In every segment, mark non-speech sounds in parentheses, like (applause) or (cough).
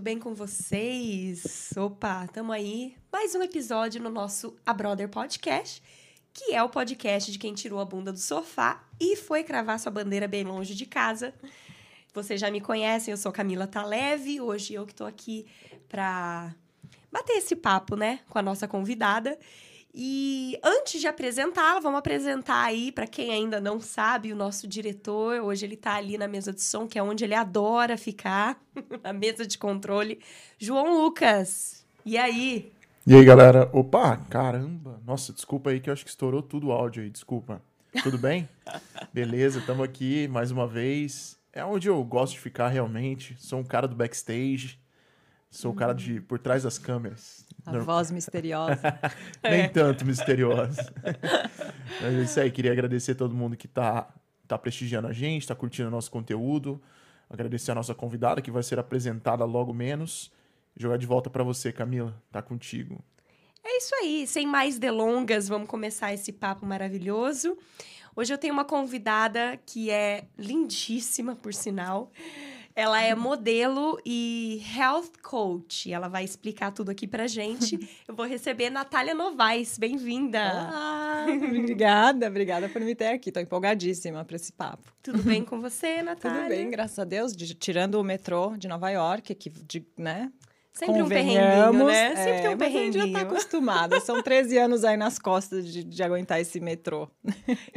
tudo bem com vocês? Opa, tamo aí. Mais um episódio no nosso A Brother Podcast, que é o podcast de quem tirou a bunda do sofá e foi cravar sua bandeira bem longe de casa. Vocês já me conhecem, eu sou Camila Taleve. Hoje eu que tô aqui pra bater esse papo, né, com a nossa convidada. E antes de apresentá-la, vamos apresentar aí para quem ainda não sabe o nosso diretor. Hoje ele está ali na mesa de som, que é onde ele adora ficar, (laughs) na mesa de controle. João Lucas. E aí? E aí, galera? Opa, caramba. Nossa, desculpa aí que eu acho que estourou tudo o áudio aí, desculpa. Tudo bem? (laughs) Beleza, estamos aqui mais uma vez. É onde eu gosto de ficar realmente. Sou um cara do backstage. Sou o cara de por trás das câmeras. A Norm... voz misteriosa. (laughs) Nem é. tanto misteriosa. (laughs) Mas é isso aí, queria agradecer a todo mundo que está tá prestigiando a gente, está curtindo o nosso conteúdo. Agradecer a nossa convidada, que vai ser apresentada logo menos. Jogar de volta para você, Camila. Tá contigo. É isso aí, sem mais delongas, vamos começar esse papo maravilhoso. Hoje eu tenho uma convidada que é lindíssima, por sinal. Ela é modelo e health coach. Ela vai explicar tudo aqui pra gente. (laughs) Eu vou receber Natália Novaes. Bem-vinda! Olá! (laughs) obrigada, obrigada por me ter aqui. Tô empolgadíssima para esse papo. Tudo bem (laughs) com você, Natália? Tudo bem, graças a Deus. De, tirando o metrô de Nova York, que, de, né? Sempre um perrenguinho, né? Sempre é, tem um perrenguinho. a gente já tá acostumada. São 13 anos aí nas costas de, de aguentar esse metrô.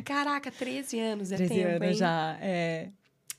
Caraca, 13 anos é 13 tempo, anos hein? já, é.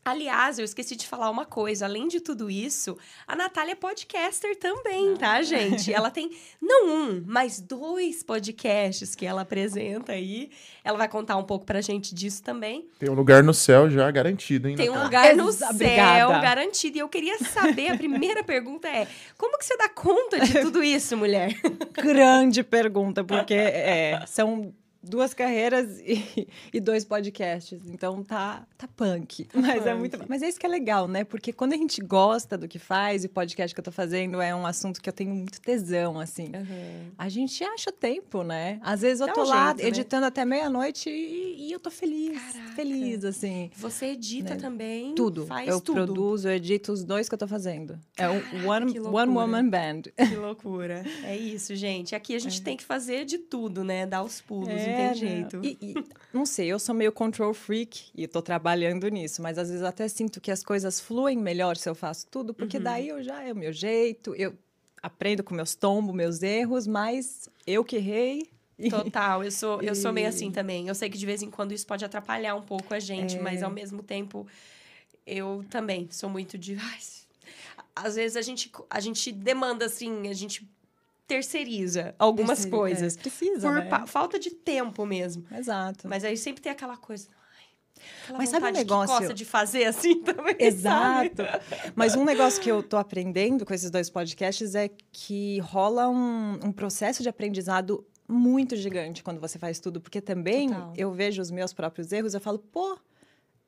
Aliás, eu esqueci de falar uma coisa. Além de tudo isso, a Natália é podcaster também, tá, gente? Ela tem não um, mas dois podcasts que ela apresenta aí. Ela vai contar um pouco pra gente disso também. Tem um lugar no céu já garantido, hein? Tem um lugar no céu Obrigada. garantido. E eu queria saber, a primeira (laughs) pergunta é: como que você dá conta de tudo isso, mulher? Grande pergunta, porque é, são duas carreiras (laughs) e, e, dois podcasts. Então tá, tá punk. Tá mas punk. é muito. Mas é isso que é legal, né? Porque quando a gente gosta do que faz, e o podcast que eu tô fazendo é um assunto que eu tenho muito tesão, assim. Uhum. A gente acha tempo, né? Às vezes eu Dá tô um lá jeito, né? editando né? até meia-noite e, e, eu tô feliz. Caraca. Feliz, assim. Você edita né? também? Tudo. Faz eu tudo. produzo, eu edito os dois que eu tô fazendo. Caraca, é o One, one Woman Band. Que loucura. É isso, gente. Aqui a gente (laughs) é. tem que fazer de tudo, né? Dar os pulos. É tem é, jeito. E, e, não sei, eu sou meio control freak e estou trabalhando nisso, mas às vezes até sinto que as coisas fluem melhor se eu faço tudo, porque uhum. daí eu já é o meu jeito, eu aprendo com meus tombos, meus erros, mas eu que errei. Total, eu sou, eu sou meio assim também. Eu sei que de vez em quando isso pode atrapalhar um pouco a gente, é... mas ao mesmo tempo eu também sou muito de. (laughs) Ai, às vezes a gente, a gente demanda assim, a gente terceiriza algumas Terceiro, coisas. É, precisa, Por né? falta de tempo mesmo. Exato. Mas aí sempre tem aquela coisa... Aquela Mas sabe um negócio que gosta de fazer assim (laughs) também, Exato. Sabe? Mas um negócio que eu tô aprendendo com esses dois podcasts é que rola um, um processo de aprendizado muito gigante quando você faz tudo, porque também Total. eu vejo os meus próprios erros, eu falo, pô,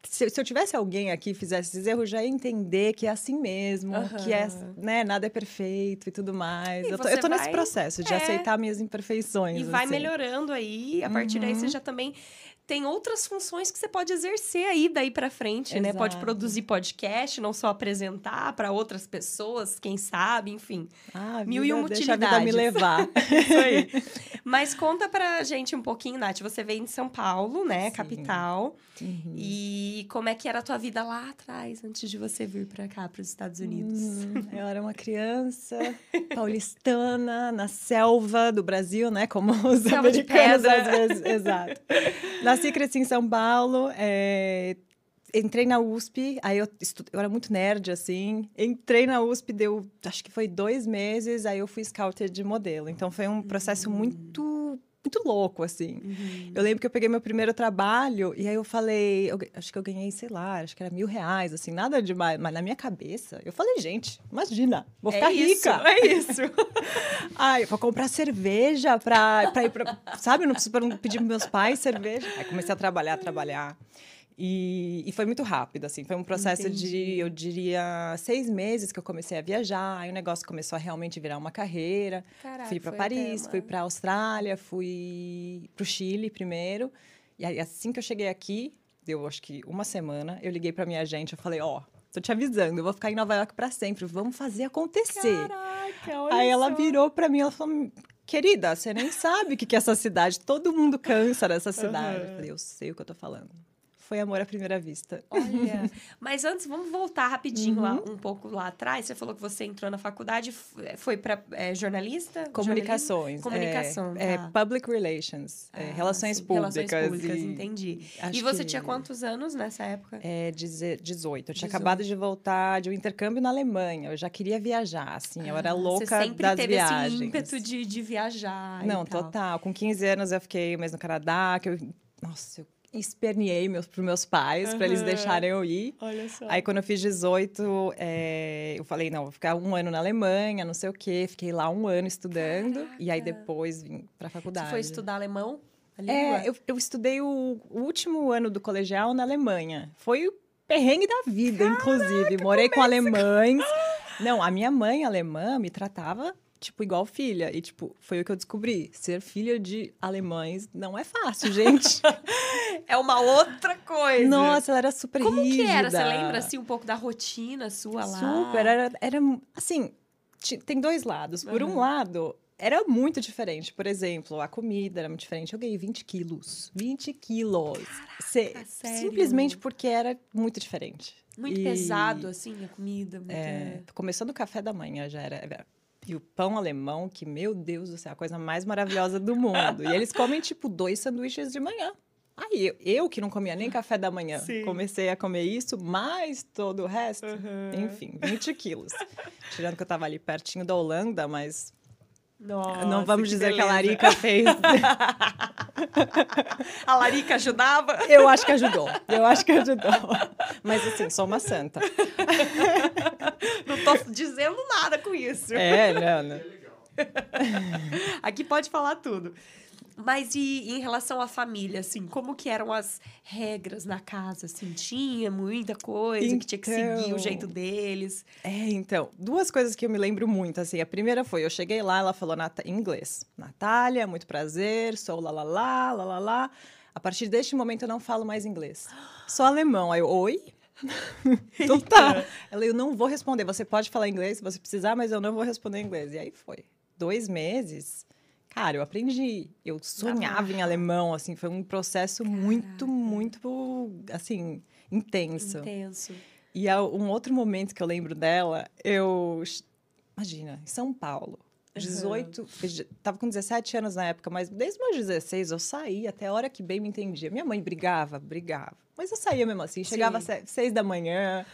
se, se, eu tivesse alguém aqui que fizesse esses erros, já ia entender que é assim mesmo, uhum. que é, né, nada é perfeito e tudo mais. E eu tô, eu tô vai... nesse processo de é... aceitar minhas imperfeições. E assim. vai melhorando aí, a partir uhum. daí você uhum. já também tem outras funções que você pode exercer aí daí para frente, Exato. né? Pode produzir podcast, não só apresentar para outras pessoas, quem sabe, enfim. Ah, mil e uma utilidades. Deixa a vida me levar. (laughs) Isso aí. (laughs) Mas conta pra gente um pouquinho, Nath. Você veio de São Paulo, né? Sim. Capital. Uhum. E como é que era a tua vida lá atrás, antes de você vir para cá, para os Estados Unidos? Hum, eu era uma (laughs) criança paulistana, na selva do Brasil, né? Como os selva americanos às vezes. Exato. Nasci e cresci em São Paulo. É, entrei na USP, aí eu, estu... eu era muito nerd, assim. Entrei na USP, deu, acho que foi dois meses, aí eu fui scouter de modelo. Então, foi um processo uhum. muito muito louco, assim. Uhum. Eu lembro que eu peguei meu primeiro trabalho e aí eu falei, eu, acho que eu ganhei, sei lá, acho que era mil reais, assim, nada demais. Mas na minha cabeça, eu falei, gente, imagina, vou ficar é rica. Isso, é isso. (laughs) Ai, vou comprar cerveja pra, pra ir pra. Sabe, não preciso pedir pros meus pais cerveja. Aí comecei a trabalhar, a trabalhar. E, e, foi muito rápido, assim. Foi um processo Entendi. de, eu diria, seis meses que eu comecei a viajar. Aí o negócio começou a realmente virar uma carreira. Caraca, fui para Paris, fui para Austrália, fui para o Chile primeiro. E aí, assim que eu cheguei aqui, deu acho que uma semana, eu liguei para minha agente, eu falei, ó, oh, tô te avisando, eu vou ficar em Nova York para sempre, vamos fazer acontecer. Caraca, olha Aí ela virou para mim, ela falou, querida, você nem sabe o que que é essa cidade, todo mundo cansa dessa cidade. Eu falei, eu sei o que eu tô falando. Foi amor à primeira vista. Olha, (laughs) mas antes, vamos voltar rapidinho lá, Uhum. um pouco lá atrás. Você falou que você entrou na faculdade, f- foi para jornalista? Comunicações. Comunicação, É, tá. é public relations, é, Ah, relações sim, públicas. Relações públicas, e- entendi. acho E você que- tinha quantos anos nessa época? É, deze- 18. Eu tinha 18. acabado de voltar de um intercâmbio na Alemanha. Eu já queria viajar, assim. Eu era Ah, louca Você sempre das teve viagens. esse ímpeto de, de viajar. Não, tal. total. Com 15 anos eu fiquei mês no Canadá, que eu... Nossa, eu esperneei meus, pros meus pais para eles deixarem eu ir. Olha só. Aí, quando eu fiz 18, é, eu falei, não, vou ficar um ano na Alemanha, não sei o quê. Fiquei lá um ano estudando. E aí, Caraca. depois, vim pra faculdade. Você foi estudar alemão? É, eu, eu estudei o, o último ano do colegial na Alemanha. Foi o perrengue da vida, inclusive. Morei com alemães. Não, a minha mãe alemã me tratava, tipo, igual filha. E, tipo, foi o que eu descobri. Ser filha de alemães não é fácil, gente. (laughs) É uma outra coisa. Nossa, ela era super Como rígida. que era? Você lembra, assim, um pouco da rotina sua lá? Super, era, era assim, tem dois lados. Por um Aham. lado, era muito diferente. Por exemplo, a comida era muito diferente. Eu ganhei 20 quilos. 20 quilos. Cê- sério? simplesmente porque era muito diferente. Muito E, pesado, assim, a comida. Muito... É, começando o café da manhã já era. E o pão alemão, que, meu Deus do céu, a coisa mais maravilhosa do mundo. E eles comem, tipo, dois sanduíches de manhã. Aí, eu, eu que não comia nem café da manhã, Sim. comecei a comer isso, mais todo o resto. Aham. Enfim, 20 quilos. Tirando que eu tava ali pertinho da Holanda, mas Nossa, não vamos dizer que a beleza. Larica fez. (laughs) A Larica ajudava? Eu acho que ajudou. Eu acho que ajudou. Mas assim, sou uma santa. (laughs) Não tô dizendo nada com isso. É, não. (laughs) Aqui pode falar tudo. Mas e em relação à família, assim, como que eram as regras na casa, assim? Tinha muita coisa que tinha que seguir o Então. jeito deles. É, então, duas coisas que eu me lembro muito, assim. A primeira foi, eu cheguei lá, ela falou Nat- em inglês. Natália, muito prazer, sou lá, lá, lá, lá, lá, lá. A partir deste momento eu não falo mais inglês. Só alemão. Aí eu, oi? (laughs) então tá. (laughs) Ela, eu não vou responder. Você pode falar inglês se você precisar, mas eu não vou responder em inglês. E aí foi. Dois meses. Cara, eu aprendi. Eu sonhava em alemão, assim. Foi um processo muito, muito, assim, intenso. Intenso. E há um outro momento que eu lembro dela, eu. Imagina, em São Paulo. 18. fiz- Tava com 17 anos na época, mas desde meus 16 eu saía até a hora que bem me entendia. Minha mãe brigava, brigava. Mas eu saía mesmo assim. Chegava às Sim. se- seis da manhã,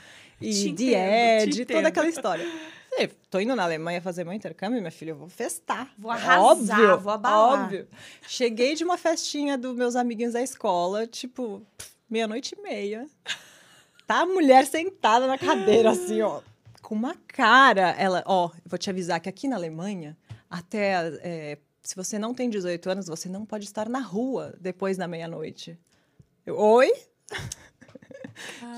e de Ed, toda aquela história. Falei, tô indo na Alemanha fazer meu intercâmbio, minha filha, eu vou festar. Vou arrasar, óbvio, vou abalar. Óbvio. Cheguei de uma festinha dos meus amiguinhos da escola, tipo, meia-noite e meia. Tá a mulher sentada na cadeira, assim, ó, com uma cara. Ela, ó, vou te avisar que aqui na Alemanha, até é, se você não tem 18 anos, você não pode estar na rua depois da meia-noite. Oi?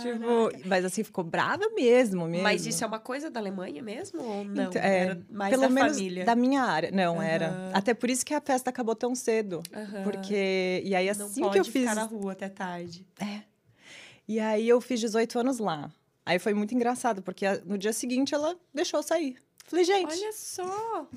Tipo, mas assim, ficou brava mesmo, mesmo. Mas isso é uma coisa da Alemanha mesmo ou não? Então, é, Era mais pelo da menos família? da minha área. Não, Aham. era. Até por isso que a festa acabou tão cedo. Aham. Porque. E aí, não assim pode que eu ficar fiz. na rua até tarde. E aí eu fiz 18 anos lá. Aí foi muito engraçado, porque no dia seguinte ela deixou eu sair. Falei, gente. Olha só! (laughs)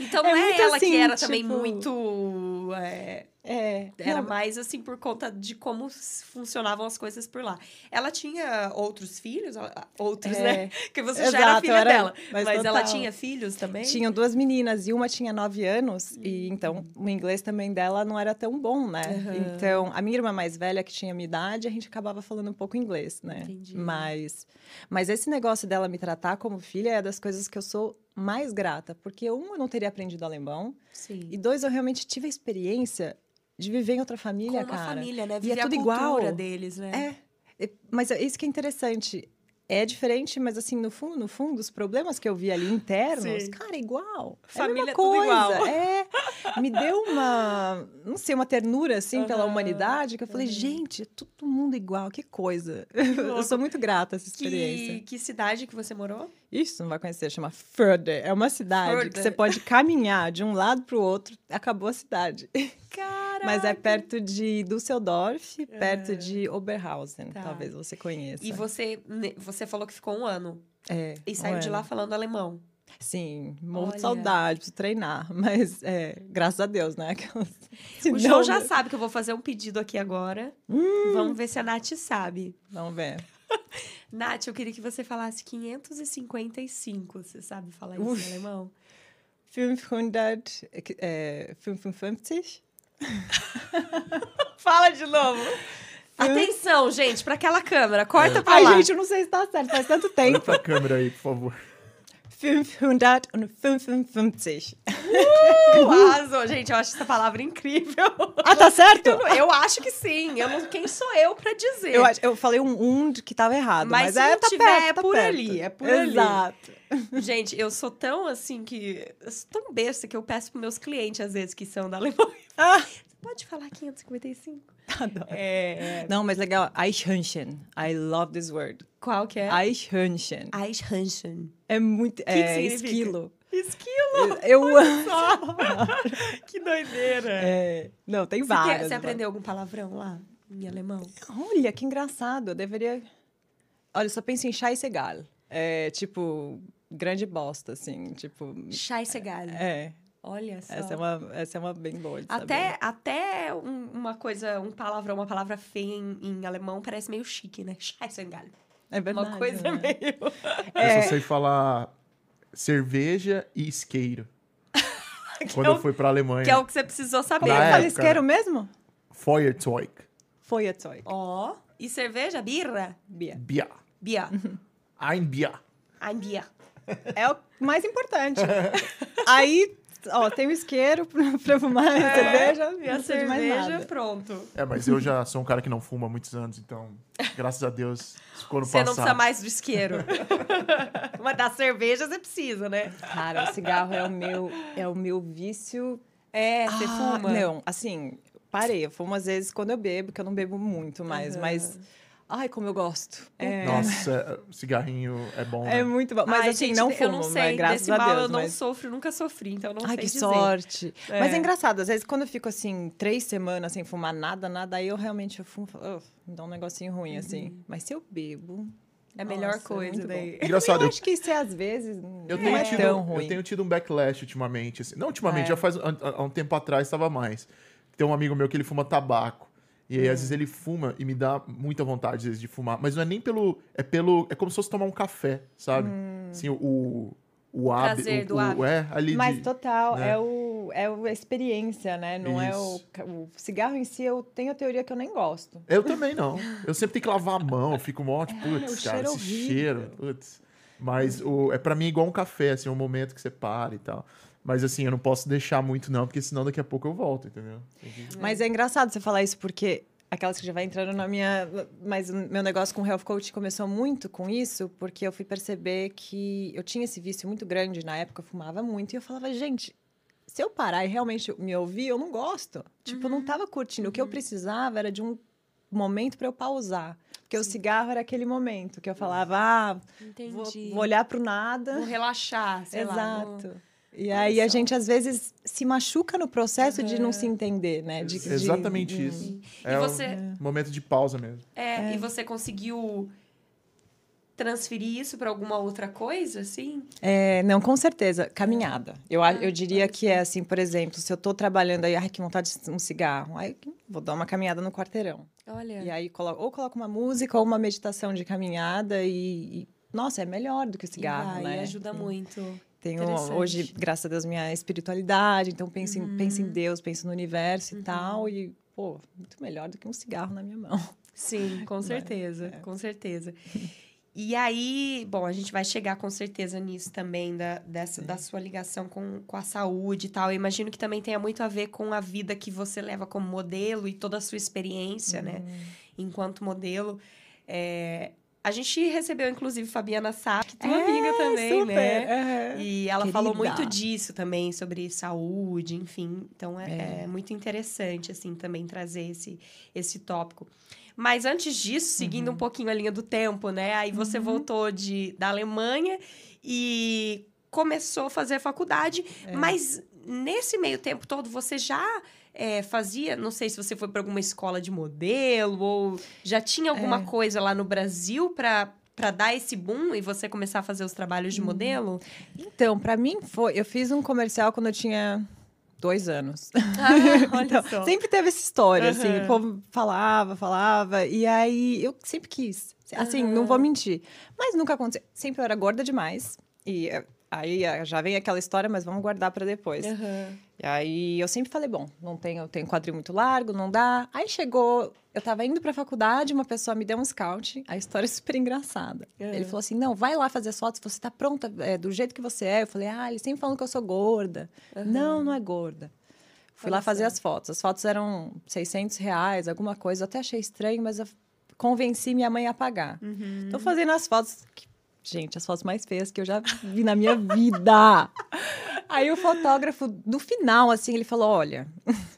Então É não é ela que assim, era também tipo- muito... é, É. Era não, mais assim por conta de como funcionavam as coisas por lá. Ela tinha outros filhos? Ah, Outros, É. né? (laughs) Porque você já era Exato, filha era- dela. mas Mas, ela tinha filhos também? Tinham duas meninas e uma tinha nove anos, Hum. e então o inglês também dela não era tão bom, né? Aham. Então, a minha irmã mais velha, que tinha minha idade, a gente acabava falando um pouco inglês, né? Entendi. Mas, mas esse negócio dela me tratar como filha é das coisas que eu sou mais grata, porque um, eu não teria aprendido alemão, Sim. e dois, eu realmente tive a experiência de viver em outra família, Com uma cara. família, né? E é Viver tudo a cultura igual. deles, né? É, é, mas é isso que é interessante. É diferente, mas assim, no fundo, no fundo, os problemas que eu vi ali internos, Sim. cara, é igual. Família é a é tudo mesma igual. coisa. É, me deu uma, não sei, uma ternura, assim, pela Aham, humanidade, que eu falei, gente, é todo mundo igual, que coisa. (laughs) eu sou muito grata a essa experiência. Que, que cidade que você morou? Isso, não vai conhecer, chama Förde. É uma cidade que Förde. você pode caminhar de um lado para o outro, acabou a cidade. Caraca! Mas é perto de Düsseldorf, perto de Oberhausen, Tá. talvez você conheça. E você, você falou que ficou um ano É, e saiu um de ano. lá falando alemão. Sim, morro de saudade, preciso treinar. (laughs) Mas, é, graças a Deus, né? (laughs) O João já sabe que eu vou fazer um pedido aqui agora. Hum. Vamos ver se a Nath sabe. Vamos ver. (laughs) Nath, eu queria que você falasse 555. Você sabe falar isso Uf. em alemão? 555. (laughs) Fala de novo. Atenção, gente, para aquela câmera. Corta pra Ai, lá. gente, eu não sei se tá certo, faz tanto tempo. pra câmera aí, por favor. 555. Uh, (laughs) arrasou. Gente, eu acho essa palavra incrível. Ah, tá certo? Eu, eu acho que sim. Eu não, quem sou eu pra dizer? Eu, eu falei um um que tava errado, Mas mas, é, tá tiver, perto, é tá por perto. ali, é por ali. Exato. (laughs) Gente, eu sou tão assim que. Eu sou tão besta que eu peço pros meus clientes, às vezes, que são da Alemanha. Ah, Você pode falar 555? (laughs) adoro. É. Não, mas legal. Eichhörnchen. I love this word. Qual que é? Eichhörnchen. Eichhörnchen. É muito... que é, significa? esquilo. Esquilo! Eu amo. (laughs) que doideira! É, não, tem Você, várias. você aprendeu algum palavrão lá? Em alemão? Olha, que engraçado. Eu deveria... Olha, eu só penso em Scheißegal. É, tipo, grande bosta, assim. Tipo... Scheißegal. É, Olha só. essa é uma, essa é uma bem boa de Até, saber. até um- uma coisa, um palavrão, uma palavra feia em, em alemão parece meio chique, né? Scheißegal. É verdade. Uma coisa né? meio... É. (laughs) Eu só sei falar cerveja e isqueiro. (laughs) Quando é eu o- fui pra Alemanha. Que é o que você precisou saber. Como é fala isqueiro mesmo? Feuerzeug. Feuerzeug. Ó. E cerveja? Birra? Bia. Bier. Bier. Ein Bier. Ein Bier. É o mais importante. (laughs) Aí, ó, tem o isqueiro pra, (laughs) pra fumar a cerveja. É, E a não cerveja, pronto. É, mas eu já sou um cara que não fuma há muitos anos, então, graças a Deus, ficou no Você não passado. precisa mais do isqueiro. (laughs) Mas da cerveja você precisa, né? Cara, o cigarro é o meu, é o meu vício. É, você Ah, fuma. Não, assim, parei. Eu fumo às vezes quando eu bebo, que eu não bebo muito mais, Aham. mas. Ai, como eu gosto. É, Nossa, cigarrinho é bom, né? é muito bom. Mas Ai, assim, gente, não eu fumo, não mas sei. graças Desse a mal Deus. eu não mas... sofro, nunca sofri, então não Ai, sei que dizer. sorte. É. Mas é engraçado, às vezes quando eu fico assim, três semanas sem fumar nada, nada, aí eu realmente eu fumo, falo, "Ugh", me dá um negocinho ruim, assim. Mas se eu bebo. É a melhor nossa, coisa muito bom. daí. Engraçado, Eu eu, acho que isso é às vezes. eu tenho é tido, tão ruim. eu tenho tido um backlash ultimamente. assim. Não ultimamente, É. já faz há, há um tempo atrás estava mais. Tem um amigo meu que ele fuma tabaco. E aí, às Hum. vezes, ele fuma e me dá muita vontade, às vezes, de fumar. Mas não é nem pelo. É pelo. É como se fosse tomar um café, sabe? Hum. Assim, o. O hábito. o, do hábito. É, ali Mas de. total, né? é, o, é a experiência, né? Não é o, Isso. o cigarro em si, eu tenho a teoria que eu nem gosto. Eu também não. Eu sempre tenho que lavar a mão, eu fico mó, tipo, (laughs) É, putz, cara, cheiro esse horrível. cheiro, putz. Mas o, é pra mim igual um café, assim, um momento que você para e tal. Mas assim, eu não posso deixar muito não, porque senão daqui a pouco eu volto, entendeu? Mas é engraçado você falar isso, porque aquelas que já vai entrando na minha. Mas o meu negócio com o Health Coach começou muito com isso, porque eu fui perceber que eu tinha esse vício muito grande. Na época eu fumava muito e eu falava, gente. Se eu parar e realmente me ouvir, eu não gosto. Tipo, eu não tava curtindo. O que eu precisava era de um momento para eu pausar. Porque o cigarro era aquele momento que eu falava, ah, vou, vou olhar pro nada. Vou relaxar, sei lá. vou- Exato. E aí a gente às vezes se machuca no processo de não se entender, né? De, Exatamente de- isso. É você, um momento de pausa mesmo. é, e você conseguiu transferir isso para alguma outra coisa, assim? É, não, com certeza. Caminhada. Eu, Ah, eu diria que é assim, por exemplo, se eu tô trabalhando aí, ai, que vontade de um cigarro, aí vou dar uma caminhada no quarteirão. Olha. E aí coloco, ou coloco uma música ou uma meditação de caminhada e, e, nossa, é melhor do que o cigarro, e né? e ajuda muito. Tenho hoje, graças a Deus, minha espiritualidade, então penso, Uhum. em, penso em Deus, penso no universo e tal, e, pô, muito melhor do que um cigarro na minha mão. Sim, com Vai, (laughs) certeza, é. com certeza. (laughs) E aí, bom, a gente vai chegar com certeza nisso também, da, dessa, da sua ligação com, com a saúde e tal. Eu imagino que também tenha muito a ver com a vida que você leva como modelo e toda a sua experiência, né? Uhum. Enquanto modelo. É, A gente recebeu, inclusive, Fabiana Sá, que é tua É, amiga também, super, né? aham. E ela falou Querida. muito disso também, sobre saúde, enfim. Então, é, é muito interessante, assim, também trazer esse, esse tópico. Mas antes disso, seguindo Uhum. um pouquinho a linha do tempo, né? Aí você voltou de, da Alemanha e começou a fazer a faculdade. É. Mas nesse meio tempo todo, você já é, fazia... Não sei se você foi para alguma escola de modelo ou já tinha alguma É. coisa lá no Brasil para... Pra dar esse boom e você começar a fazer os trabalhos Uhum. de modelo? Então, pra mim foi. Eu fiz um comercial quando eu tinha dois anos. Ah, (laughs) Então, sempre teve essa história, assim, Aham. o povo falava, falava, e aí eu sempre quis. Assim, não vou mentir. Mas nunca aconteceu. Sempre eu era gorda demais. E eh, aí eh, já vem aquela história, mas vamos guardar pra depois. Aham. E aí eu sempre falei, bom, não tenho, eu tenho quadril muito largo, não dá. Aí chegou, eu tava indo pra faculdade, uma pessoa me deu um scout, a história é super engraçada. Uhum. Ele falou assim: não, vai lá fazer as fotos, você tá pronta é, do jeito que você é. Eu falei, ah, eles sempre falam que eu sou gorda. Não, não é gorda. Fui Olha lá fazer as fotos. As fotos eram 600 reais, alguma coisa. Eu até achei estranho, mas eu convenci minha mãe a pagar. Uhum. Tô fazendo as fotos. que- Gente, as fotos mais feias que eu já vi na minha vida. (laughs) Aí o fotógrafo, no final, assim, ele falou: olha. (laughs)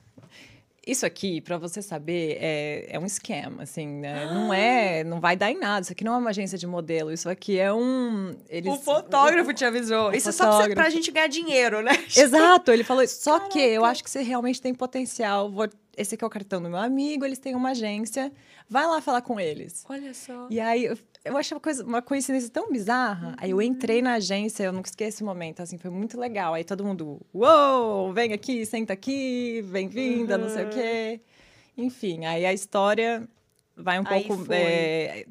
Isso aqui, pra você saber, é, é um scam, assim, né? Não é, não vai dar em nada. Isso aqui não é uma agência de modelo. Isso aqui é um. Eles, O fotógrafo te avisou. o Isso é só pra, pra fotógrafo. gente ganhar dinheiro, né? (laughs) Exato, ele falou isso. Só que eu acho que você realmente tem potencial. Vou- Esse aqui é o cartão do meu amigo, eles têm uma agência. Vai lá falar com eles. Olha só. E aí, eu, achei uma, coisa, uma coincidência tão bizarra. Aí eu entrei na agência, eu nunca esqueço esse momento, assim, foi muito legal. Aí todo mundo, uou, vem aqui, senta aqui, bem-vinda, não sei o quê. Enfim, aí a história vai um Aí pouco... foi. é,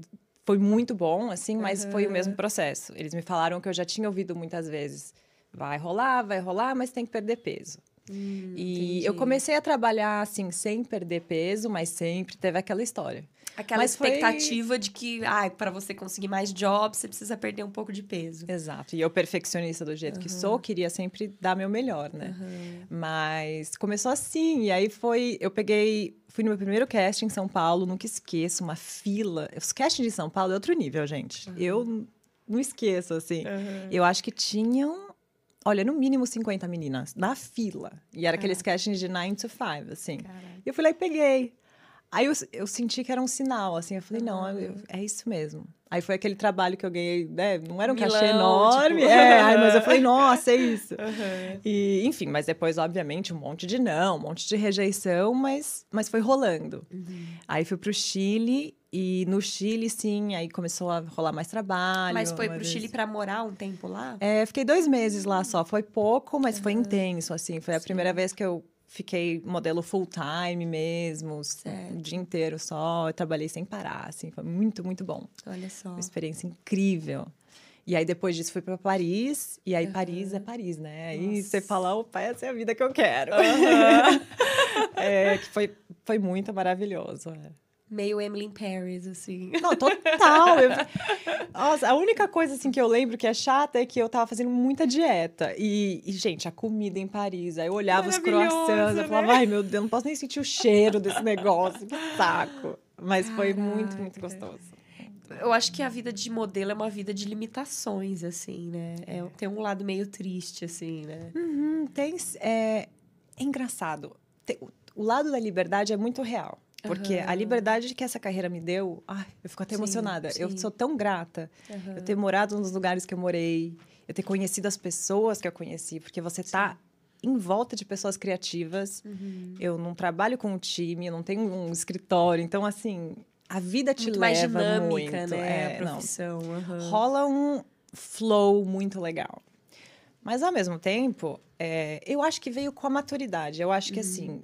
foi muito bom, assim, mas foi o Uhum. mesmo processo. Eles me falaram que eu já tinha ouvido muitas vezes. Vai rolar, vai rolar, mas tem que perder peso. Hum, E entendi. eu comecei a trabalhar, assim, sem perder peso, mas sempre teve aquela história. Aquela mas foi- expectativa de que, ai, para você conseguir mais jobs, você precisa perder um pouco de peso. Exato. E eu, perfeccionista do jeito que sou, queria sempre dar meu melhor, né? Mas começou assim, e aí foi. Eu peguei. Fui no meu primeiro casting em São Paulo, nunca esqueço, uma fila. Os castings de São Paulo é outro nível, gente. Eu n- não esqueço, assim. Eu acho que tinham. Olha, no mínimo 50 meninas na fila. E era aqueles castings de 9 to 5, assim. Caralho. E eu fui lá e peguei. Aí eu, eu senti que era um sinal, assim. Eu falei, não, eu- é isso mesmo. Aí foi aquele trabalho que eu ganhei, né? Não era um Milão, cachê enorme. tipo. É, aí, mas eu falei, nossa, é isso. E, enfim, mas depois, obviamente, um monte de não, um monte de rejeição, mas, mas foi rolando. Uhum. Aí fui pro Chile, e no Chile, sim, aí começou a rolar mais trabalho. Mas foi pro vez- Chile pra morar um tempo lá? é, fiquei dois meses lá só. Foi pouco, mas foi intenso, assim. Foi a primeira vez que eu fiquei modelo full time mesmo, Certo. o dia inteiro só. Eu trabalhei sem parar, assim. Foi muito, muito bom. Olha só. Uma experiência incrível. E aí, depois disso, fui para Paris. E aí, Paris é Paris, né? Aí você fala, opa, essa é a vida que eu quero. (laughs) é, que foi, foi muito maravilhoso. é. Meio Emily in Paris, assim. Não, total. Eu- Nossa, a única coisa assim que eu lembro que é chata é que eu tava fazendo muita dieta. E, e, gente, a comida em Paris. Aí eu olhava os croissants, eu né? falava, ai meu Deus, não posso nem sentir o cheiro desse negócio. Que saco. Mas foi muito, muito Caraca. gostoso. Eu acho que a vida de modelo é uma vida de limitações, assim, né? É, tem um lado meio triste, assim, né? Uhum, tem. É, é engraçado. Tem- o lado da liberdade é muito real. Porque a Aham. liberdade que essa carreira me deu, ai, eu fico até Sim, emocionada. Eu sim. sou tão grata. Eu ter morado nos lugares que eu morei, eu ter conhecido as pessoas que eu conheci, porque você tá em volta de pessoas criativas. Uhum. Eu não trabalho com um time, eu não tenho um escritório, então assim, a vida te Muito leva mais dinâmica, muito. né? É, a profissão. rola um flow muito legal. Mas ao mesmo tempo, é, eu acho que veio com a maturidade. Eu acho que assim,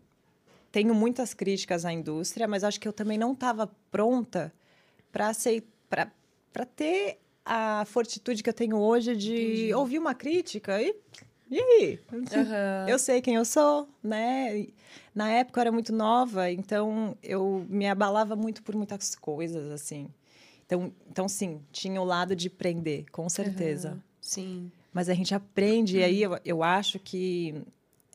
tenho muitas críticas à indústria, mas acho que eu também não estava pronta para ter a fortitude que eu tenho hoje de Entendi. ouvir uma crítica e e aí? Aham. Eu sei quem eu sou, né? Na época eu era muito nova, então eu me abalava muito por muitas coisas, assim. Então, então sim, tinha o lado de prender, com certeza. Aham. Sim. Mas a gente aprende, e aí eu, eu acho que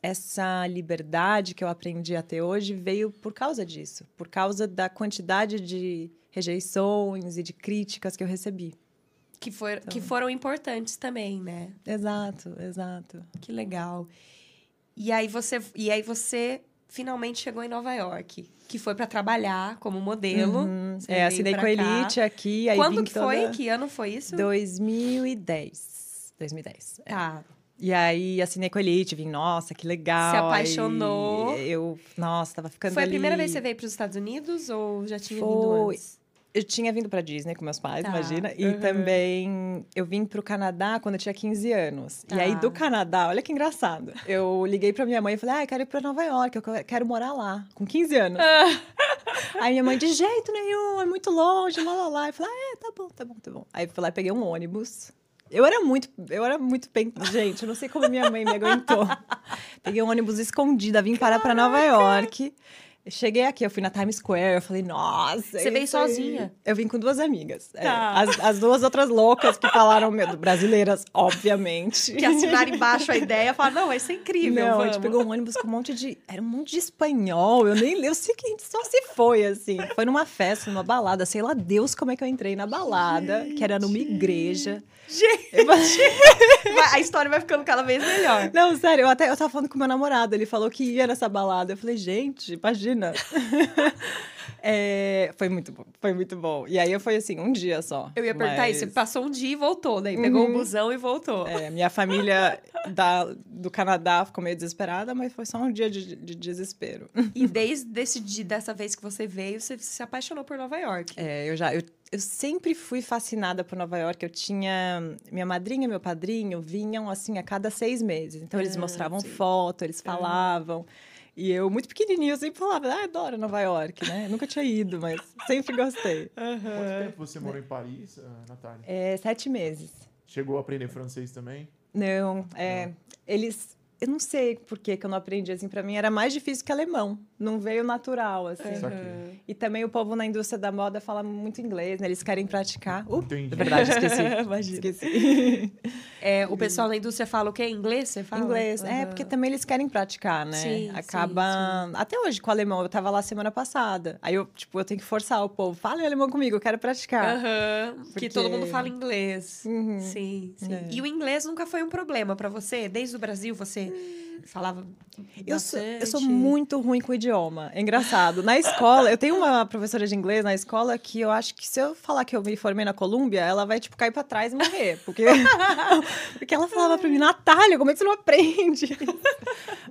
essa liberdade que eu aprendi a ter hoje veio por causa disso. Por causa da quantidade de rejeições e de críticas que eu recebi. Que, for, que foram importantes também, né? Exato, exato. Que legal. E aí você, e aí você finalmente chegou em Nova York, que foi para trabalhar como modelo. Uhum. É, assinei com a. Elite aqui. Quando que foi? toda- Que ano foi isso? 2010. 2010. é. Tá. E aí assinei com a Elite, vim, nossa, que legal. Se apaixonou. Aí eu, nossa, tava ficando Foi a ali. primeira vez que você veio para os Estados Unidos ou já tinha vindo Foi. antes? Eu tinha vindo pra Disney com meus pais, Tá. imagina. E Uhum. também eu vim pro Canadá quando eu tinha 15 anos. Tá. E aí do Canadá, olha que engraçado. Eu liguei pra minha mãe e falei: "Ah, eu quero ir pra Nova York, eu quero morar lá", com 15 anos. (laughs) aí minha mãe de jeito nenhum, é muito longe, lá lá lá. Eu falei: "Ah, é, tá bom, tá bom, tá bom". Aí fui lá e peguei um ônibus. Eu era muito, eu era muito bem, gente, eu não sei como minha mãe me aguentou. (laughs) Peguei um ônibus escondida, vim parar pra Nova York. Cheguei aqui, eu fui na Times Square, eu falei, nossa. Você é veio isso sozinha? Eu vim com duas amigas. é. Tá. as, as duas outras loucas que falaram, meu, brasileiras, obviamente. Que assinaram embaixo a (laughs) ideia falaram, não, vai ser incrível, Não, a vamos. gente pegou um ônibus com um monte de. Era um monte de espanhol. Eu nem eu sei que a gente só se foi, assim. Foi numa festa, numa balada. Sei lá, Deus, como é que eu entrei na balada, que era numa igreja. Gente, a história vai ficando cada vez melhor. Não, sério, eu até eu tava falando com meu namorado, ele falou que ia nessa balada. Eu falei, gente, imagina. (laughs) É, foi muito bom, foi muito bom. E aí eu fui assim, um dia só. Eu ia perguntar mas- isso, passou um dia e voltou, né? Pegou o busão e voltou. É, minha família da, do Canadá ficou meio desesperada, mas foi só um dia de, de desespero. E desde esse dia, dessa vez que você veio, você se apaixonou por Nova York. É, eu já. Eu, eu sempre fui fascinada por Nova York. Eu tinha. Minha madrinha e meu padrinho vinham assim a cada seis meses. Então eles Ah, mostravam sim. foto, eles falavam. E eu, muito pequenininho, sempre falava, ah, adoro Nova York, né? Nunca tinha ido, mas sempre gostei. (laughs) Quanto tempo você morou em Paris, ah, Natália? É, sete meses. Chegou a aprender francês também? Não, é. Eles. Eu não sei por que que eu não aprendi assim. Pra mim era mais difícil que alemão. Não veio natural, assim. Saquei. E também o povo na indústria da moda fala muito inglês, né? Eles querem praticar. Uh, Entendi. é verdade, esqueci. (laughs) Imagina. esqueci. (laughs) É, o pessoal na indústria fala o quê? Inglês, você fala? Inglês. É, Aham. porque também eles querem praticar, né? Sim, Acaba. Até hoje com o alemão, eu tava lá semana passada. Aí eu, tipo, eu tenho que forçar o povo. Fala em alemão comigo, eu quero praticar. Aham, Que Porque- todo mundo fala inglês. Uhum. Sim, sim. É. E o inglês nunca foi um problema pra você? Desde o Brasil você falava Eu sou, eu sou muito ruim com o idioma. É engraçado. Na escola, eu tenho uma professora de inglês na escola que eu acho que se eu falar que eu me formei na Colômbia, ela vai, tipo, cair pra trás e morrer. Porque, (laughs) porque ela falava pra mim, Natália, como é que você não aprende?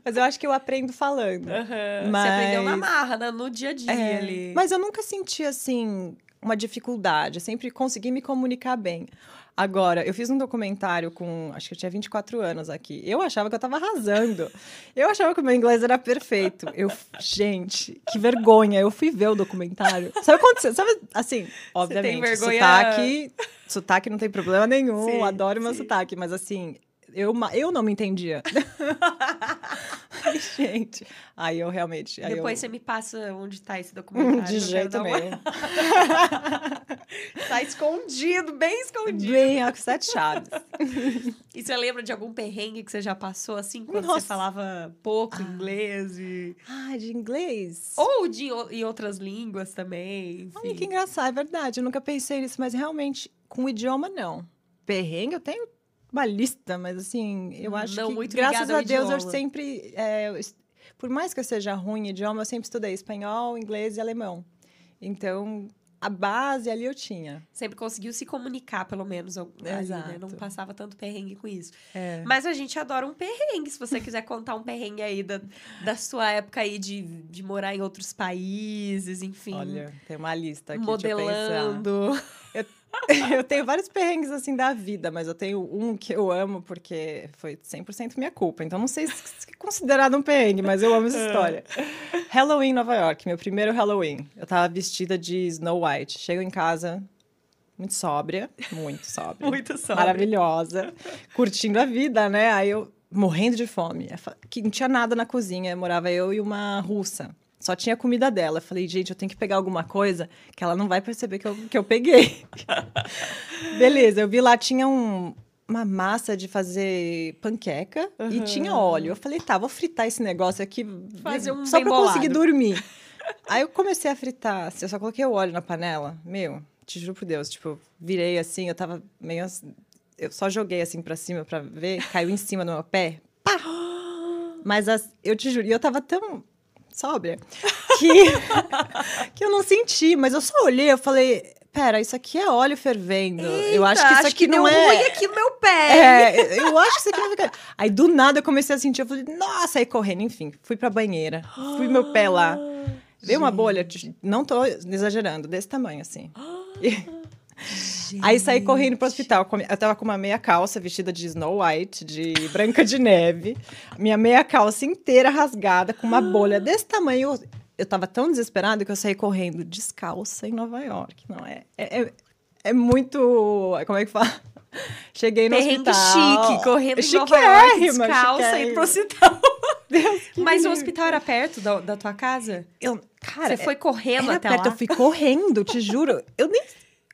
Mas eu acho que eu aprendo falando. Aham, Mas- Você aprendeu na marra, né? no dia a dia É, ali. Mas eu nunca senti, assim, uma dificuldade. Eu sempre consegui me comunicar bem. Agora, eu fiz um documentário com. Acho que eu tinha 24 anos aqui. Eu achava que eu tava arrasando. Eu achava que o meu inglês era perfeito. Eu, gente, que vergonha. Eu fui ver o documentário. Sabe quando você. Sabe, assim, obviamente, vergonha- sotaque. Sotaque não tem problema nenhum. Sim, adoro meu sim. sotaque. Mas assim. Eu, eu não me entendia. (laughs) Ai, gente. Aí eu realmente. Aí Depois eu... você me passa onde tá esse (laughs) documentário. De jeito nenhum. (laughs) Tá escondido, bem escondido. Bem, a sete chaves. E você lembra de algum perrengue que você já passou, assim, quando Nossa. você falava pouco inglês? E... Ah, de inglês? Ou de em outras línguas também, enfim. Olha que engraçado, é verdade. Eu nunca pensei nisso, mas realmente, com o idioma, não. Perrengue, eu tenho uma lista, mas assim, eu acho Não que, graças a Deus, eu sempre. é, eu por mais que eu seja ruim em idioma, eu sempre estudei espanhol, inglês e alemão. Então, a base ali eu tinha. Sempre conseguiu se comunicar, pelo menos, al- ali, né? Exato. Não passava tanto perrengue com isso. É. Mas a gente adora um perrengue, se você quiser contar um perrengue aí da, da sua época aí de, de morar em outros países, enfim. Olha, tem uma lista aqui. deixa eu modelando. (laughs) Eu tenho vários perrengues assim da vida, mas eu tenho um que eu amo porque foi 100% minha culpa. Então não sei se é considerado um perrengue, mas eu amo essa (laughs) história. Halloween Nova York, meu primeiro Halloween. Eu tava vestida de Snow White. Chego em casa muito sóbria, muito sóbria. (laughs) Muito só. Maravilhosa, curtindo a vida, né? Aí eu morrendo de fome. Que não tinha nada na cozinha, morava eu e uma russa. Só tinha comida dela. Eu falei, gente, eu tenho que pegar alguma coisa que ela não vai perceber que eu, que eu peguei. (laughs) Beleza, eu vi lá, tinha um- uma massa de fazer panqueca e tinha óleo. Eu falei, tá, vou fritar esse negócio aqui Fazer um só pra eu conseguir bolado. dormir. Aí eu comecei a fritar, assim, eu só coloquei o óleo na panela. Meu, te juro por Deus, tipo, virei assim, eu tava meio. assim- Eu só joguei assim pra cima pra ver, caiu em cima do meu pé. Pá! (gasps) Mas as- eu te juro, e eu tava tão sóbria que, (laughs) que eu não senti, mas eu só olhei, eu falei. Pera, isso aqui é óleo fervendo. eu acho que isso aqui não deu é. ruim aqui no meu pé. É, eu acho que isso aqui vai ficar. Aí do nada eu comecei a sentir, eu falei, nossa, aí correndo, enfim, fui pra banheira, fui meu pé lá. Veio uma (gasps) bolha, não tô exagerando, desse tamanho assim. (gasps) E- Aí saí correndo pro hospital. Eu tava com uma meia calça vestida de Snow White, de Branca de Neve. Minha meia calça inteira rasgada, com uma bolha (gasps) desse tamanho. Eu, tava tão desesperada que eu saí correndo descalça em Nova York. Não é? É, é, é muito. Como é que fala? (laughs) Cheguei no Perrengue hospital. chique, correndo em Nova York, descalça, indo pro hospital. (laughs) Deus Mas o hospital era perto da, da tua casa? Eu, cara, Você foi correndo Era até perto, lá? eu fui correndo, te juro. Eu nem.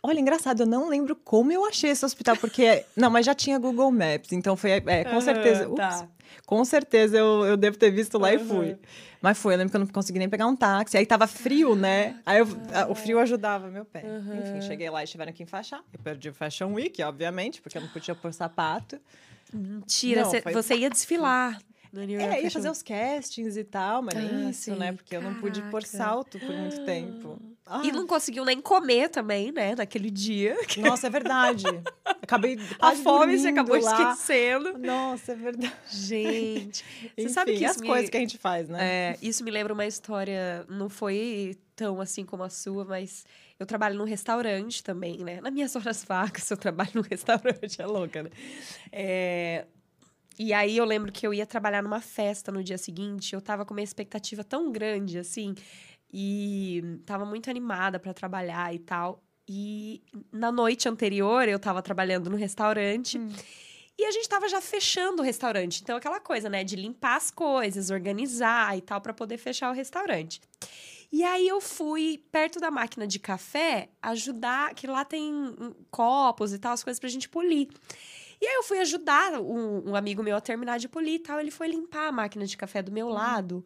Olha, engraçado, eu não lembro como eu achei esse hospital, porque. Não, mas já tinha Google Maps, então foi. É, com Aham, certeza. Ups, tá. Com certeza eu, eu devo ter visto lá e Aham. fui. Mas foi, eu lembro que eu não consegui nem pegar um táxi. Aí tava frio, né? Aí eu- a- o frio ajudava meu pé. Enfim, cheguei lá e tiveram que enfaixar. Eu perdi o Fashion Week, obviamente, porque eu não podia pôr sapato. Mentira, Não, você, foi- você ia desfilar. New York É, ia fazer os castings e tal, mas nem Ah, isso, sim. né? Porque eu não pude pôr Caraca. salto por muito tempo. Ah. E não conseguiu nem comer também, né? Naquele dia. (laughs) Nossa, é verdade. Acabei A fome você acabou lá. esquecendo. Nossa, é verdade. Gente, você Enfim, sabe que as me... coisas que a gente faz, né? É, isso me lembra uma história, não foi tão assim como a sua, mas eu trabalho num restaurante também, né? Nas minhas horas vagas eu trabalho num restaurante, é louca, né? É, E aí eu lembro que eu ia trabalhar numa festa no dia seguinte, eu tava com uma expectativa tão grande, assim, e tava muito animada para trabalhar e tal. E na noite anterior eu tava trabalhando no restaurante. E a gente tava já fechando o restaurante. Então, aquela coisa, né? De limpar as coisas, organizar e tal, para poder fechar o restaurante. E aí eu fui perto da máquina de café ajudar, que lá tem hum, copos e tal, as coisas pra gente polir. E aí eu fui ajudar um, um amigo meu a terminar de polir e tal. Ele foi limpar a máquina de café do meu lado.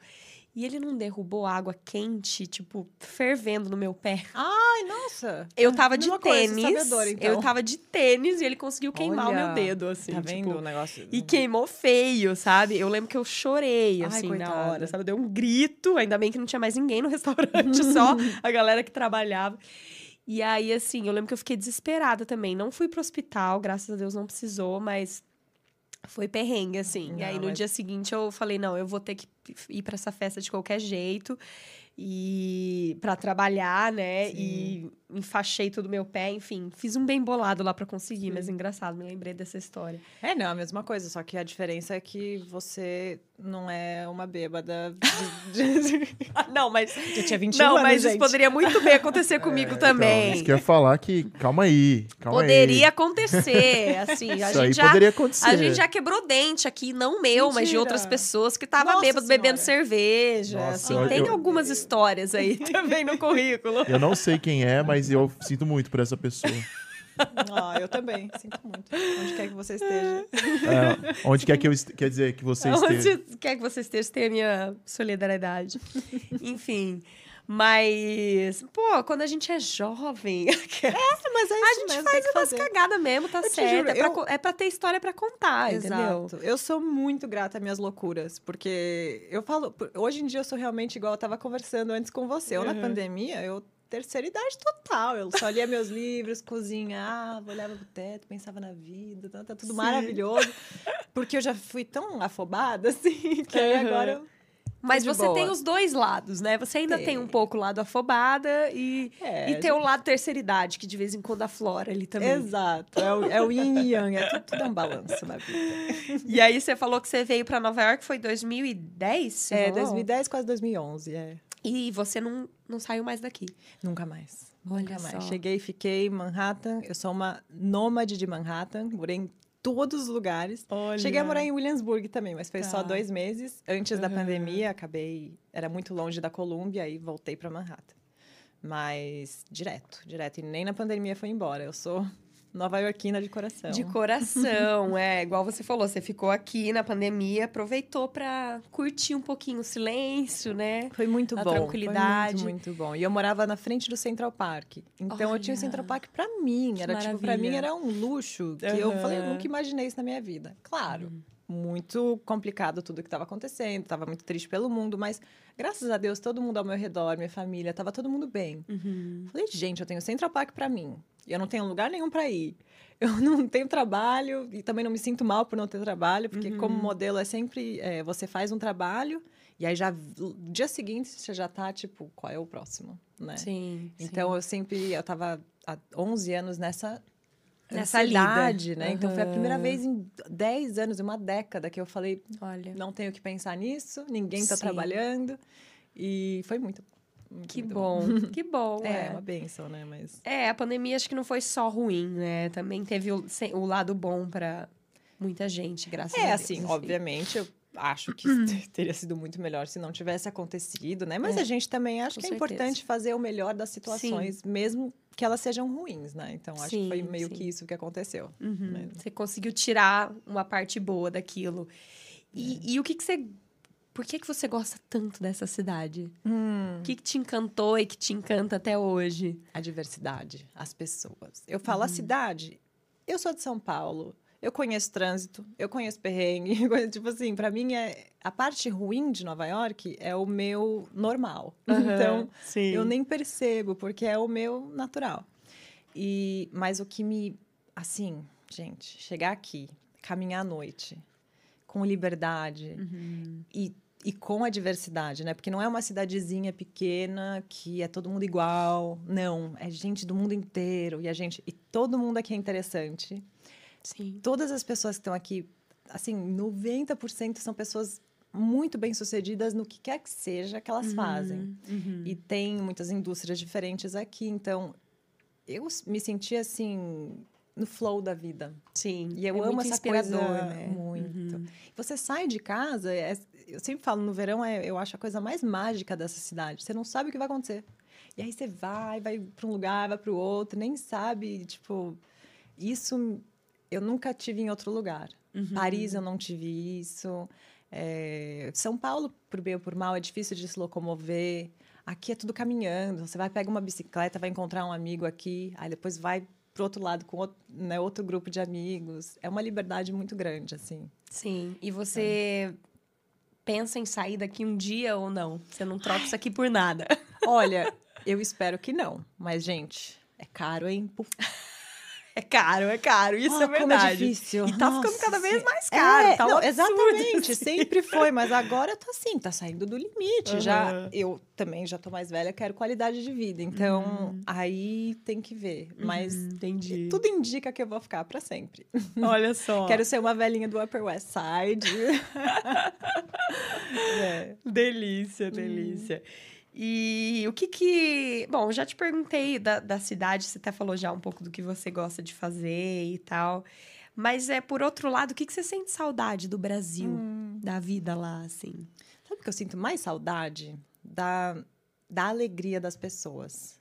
E ele não derrubou água quente, tipo, fervendo no meu pé. Ai, nossa. Eu tava de Mesma coisa, tênis. sabedor, então. Eu tava de tênis e ele conseguiu queimar o meu Olha, dedo, assim. Tá vendo tipo, o negócio? e queimou feio, sabe? Eu lembro que eu chorei, Ai, assim, na coitada. hora, sabe? Deu um grito, ainda bem que não tinha mais ninguém no (laughs) restaurante, só (laughs) a galera que trabalhava. E aí, assim, eu lembro que eu fiquei desesperada também. Não fui pro hospital, graças a Deus não precisou, mas foi perrengue, assim. e aí, Não, no mas- dia seguinte, eu falei, não, eu vou ter que ir pra essa festa de qualquer jeito. E para trabalhar, né? E enfaixei todo o meu pé, enfim, fiz um bem bolado lá pra conseguir, mas engraçado, me lembrei dessa história. É, não, a mesma coisa, só que a diferença é que você não é uma bêbada de... de- (laughs) não, mas Já tinha 21 Não, anos, mas isso gente. poderia muito bem acontecer (laughs) comigo Então, também. isso que eu ia falar que. Calma aí. Calma Poderia aí. acontecer, assim. A Isso aí gente, já, poderia acontecer. a gente já quebrou dente aqui, não meu, mas de Mentira. outras pessoas que estavam Nossa bêbado Senhora. bebendo cerveja. Nossa, assim, eu- tem eu- algumas histórias aí (laughs) também no currículo. Eu não sei quem é, mas eu sinto muito por essa pessoa. Ah, eu também, sinto muito. Onde quer que você esteja. É, onde quer que eu est... quer dizer que você esteja? Onde quer que você esteja, tem a minha solidariedade. (laughs) Enfim. Mas, pô, quando a gente é jovem, (laughs) É, mas é a isso gente mesmo, faz umas cagadas mesmo, tá Eu certo. juro, é, pra, eu- co- é pra ter história pra contar, entendeu? Exato. Eu sou muito grata às minhas loucuras, porque eu falo, hoje em dia eu sou realmente igual eu tava conversando antes com você. Eu na Uhum. pandemia, eu terceira idade total. Eu só lia meus livros, cozinhava, olhava pro teto, pensava na vida, tá, tá tudo Sim. maravilhoso. Porque eu já fui tão afobada assim, (laughs) que Uhum. agora eu Mas de você boa. tem os dois lados, né? Você ainda tem, Tem. um pouco o lado afobada e, É, e tem o lado terceira idade, que de vez em quando aflora ali também. Exato. É o, é o yin e yang, é tudo, tudo é um balanço na vida. (laughs) E aí você falou que você veio pra Nova York, foi 2010? você É, falou? 2010, quase 2011, é. E você não, não saiu mais daqui. Nunca mais. Olha Nunca mais. só. Cheguei, fiquei em Manhattan. Eu sou uma nômade de Manhattan. Morei em todos os lugares. Olha. Cheguei a morar em Williamsburg também, mas foi Tá. só dois meses. Antes da Uhum. pandemia, acabei... Era muito longe da Colômbia e voltei para Manhattan. Mas direto, direto. E nem na pandemia foi embora. Eu sou Nova Yorkina de coração. De coração, (laughs) é. Igual você falou, você ficou aqui na pandemia, aproveitou para curtir um pouquinho o silêncio, né? Foi muito A bom. tranquilidade. Foi muito, muito bom. E eu morava na frente do Central Park. Então eu tinha o Olha, Central Park pra mim. que Era tipo, pra mim era um luxo que eu falei, eu nunca imaginei isso na minha vida. Claro. Uhum. Muito complicado tudo que estava acontecendo, estava muito triste pelo mundo, mas graças a Deus todo mundo ao meu redor, minha família, tava todo mundo bem. Uhum. Falei, gente, eu tenho Central Park pra mim. E eu não tenho lugar nenhum pra ir. (laughs) Eu não tenho trabalho e também não me sinto mal por não ter trabalho, porque como modelo é sempre é, você faz um trabalho e aí já dia seguinte você já tá tipo, qual é o próximo, né? Sim. Então eu sempre eu tava há 11 anos nessa Nessa lida. né? Então foi a primeira vez em 10 anos, uma década que eu falei, sim. Olha. não tenho que pensar nisso, ninguém tá Sim. trabalhando. E foi muito, muito, Que muito bom, (laughs) que bom. É, É, uma benção, né? Mas É, a pandemia acho que não foi só ruim, né? Também teve o, o lado bom para muita gente, graças a É, Deus. assim, obviamente, eu acho que (clears throat) teria sido muito melhor se não tivesse acontecido, né? Mas É, a gente também acha que é certeza. importante fazer o melhor das situações, mesmo que elas sejam ruins, né? Então, acho que foi Sim, meio sim. que isso que aconteceu. Uhum. né? Você conseguiu tirar uma parte boa daquilo. E, e o que, que você. Por que, que você gosta tanto dessa cidade? Hum, O que, que te encantou e que te encanta até hoje? a diversidade, as pessoas. Eu falo Uhum. a cidade. Eu sou de São Paulo. Eu conheço trânsito, eu conheço perrengue. (laughs) Tipo assim, pra mim é a parte ruim de Nova York é o meu normal. (laughs) Então, sim. Eu nem percebo, porque é o meu natural. E, mas o que me. Assim, gente, chegar aqui, caminhar à noite, com liberdade Uhum. e, e com a diversidade, né? Porque não é uma cidadezinha pequena que é todo mundo igual. Não, é gente do mundo inteiro. E a gente. E todo mundo aqui é interessante. Sim. Todas as pessoas que estão aqui, assim, 90% são pessoas muito bem-sucedidas no que quer que seja que elas fazem. Uhum. E tem muitas indústrias diferentes aqui, então eu me senti assim no flow da vida. Sim. E eu é amo muito essa inspirador, coisa né? muito. Uhum. Você sai de casa, é- eu sempre falo no verão, é, eu acho a coisa mais mágica dessa cidade. Você não sabe o que vai acontecer. E aí você vai, vai para um lugar, vai para o outro, nem sabe, tipo, isso eu nunca tive em outro lugar. Uhum. Paris eu não tive isso. É, São Paulo, por bem ou por mal, é difícil de se locomover. Aqui é tudo caminhando. Você vai pegar uma bicicleta, vai encontrar um amigo aqui, aí depois vai pro outro lado com outro, né, outro grupo de amigos. É uma liberdade muito grande, assim. Sim. E você pensa em sair daqui um dia ou não? Você não troca isso aqui por nada. Olha, eu espero que não. Mas, gente, é caro, hein? É caro, é caro. Isso ah, é como verdade. difícil. E tá ficando Nossa cada vez mais caro. É, tá um não, exatamente, sempre foi, mas agora tá assim, tá saindo do limite. Já Aham. eu também já tô mais velha, quero qualidade de vida. Então, Uhum. aí tem que ver. Mas Hum, entendi. tudo indica que eu vou ficar para sempre. Olha (laughs) só. Quero ser uma velhinha do Upper West Side. (laughs) (laughs) É. Delícia, delícia. E o que que... Bom, já te perguntei da, da cidade, você até falou já um pouco do que você gosta de fazer e tal. Mas, é por outro lado, o que que você sente saudade do Brasil? Da vida lá, assim? Sabe o que eu sinto mais saudade? Da, da alegria das pessoas.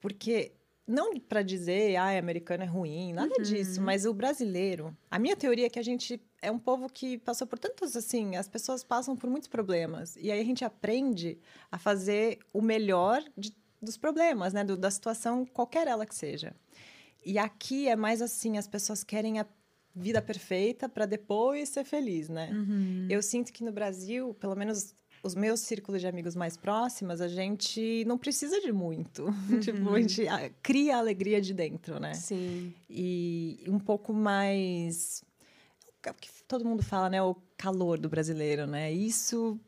Porque, não para dizer, ah, americano é ruim, nada Uhum. disso, mas o brasileiro. A minha teoria é que a gente é um povo que passou por tantos, assim, as pessoas passam por muitos problemas. E aí a gente aprende a fazer o melhor de- dos problemas, né? Do- da situação, qualquer ela que seja. E aqui é mais assim, as pessoas querem a vida perfeita para depois ser feliz, né? Eu sinto que no Brasil, pelo menos os meus círculos de amigos mais próximos, a gente não precisa de muito. (laughs) tipo, a gente cria a alegria de dentro, né? Sim. E um pouco mais. O que todo mundo fala, né? O calor do brasileiro, né? Isso.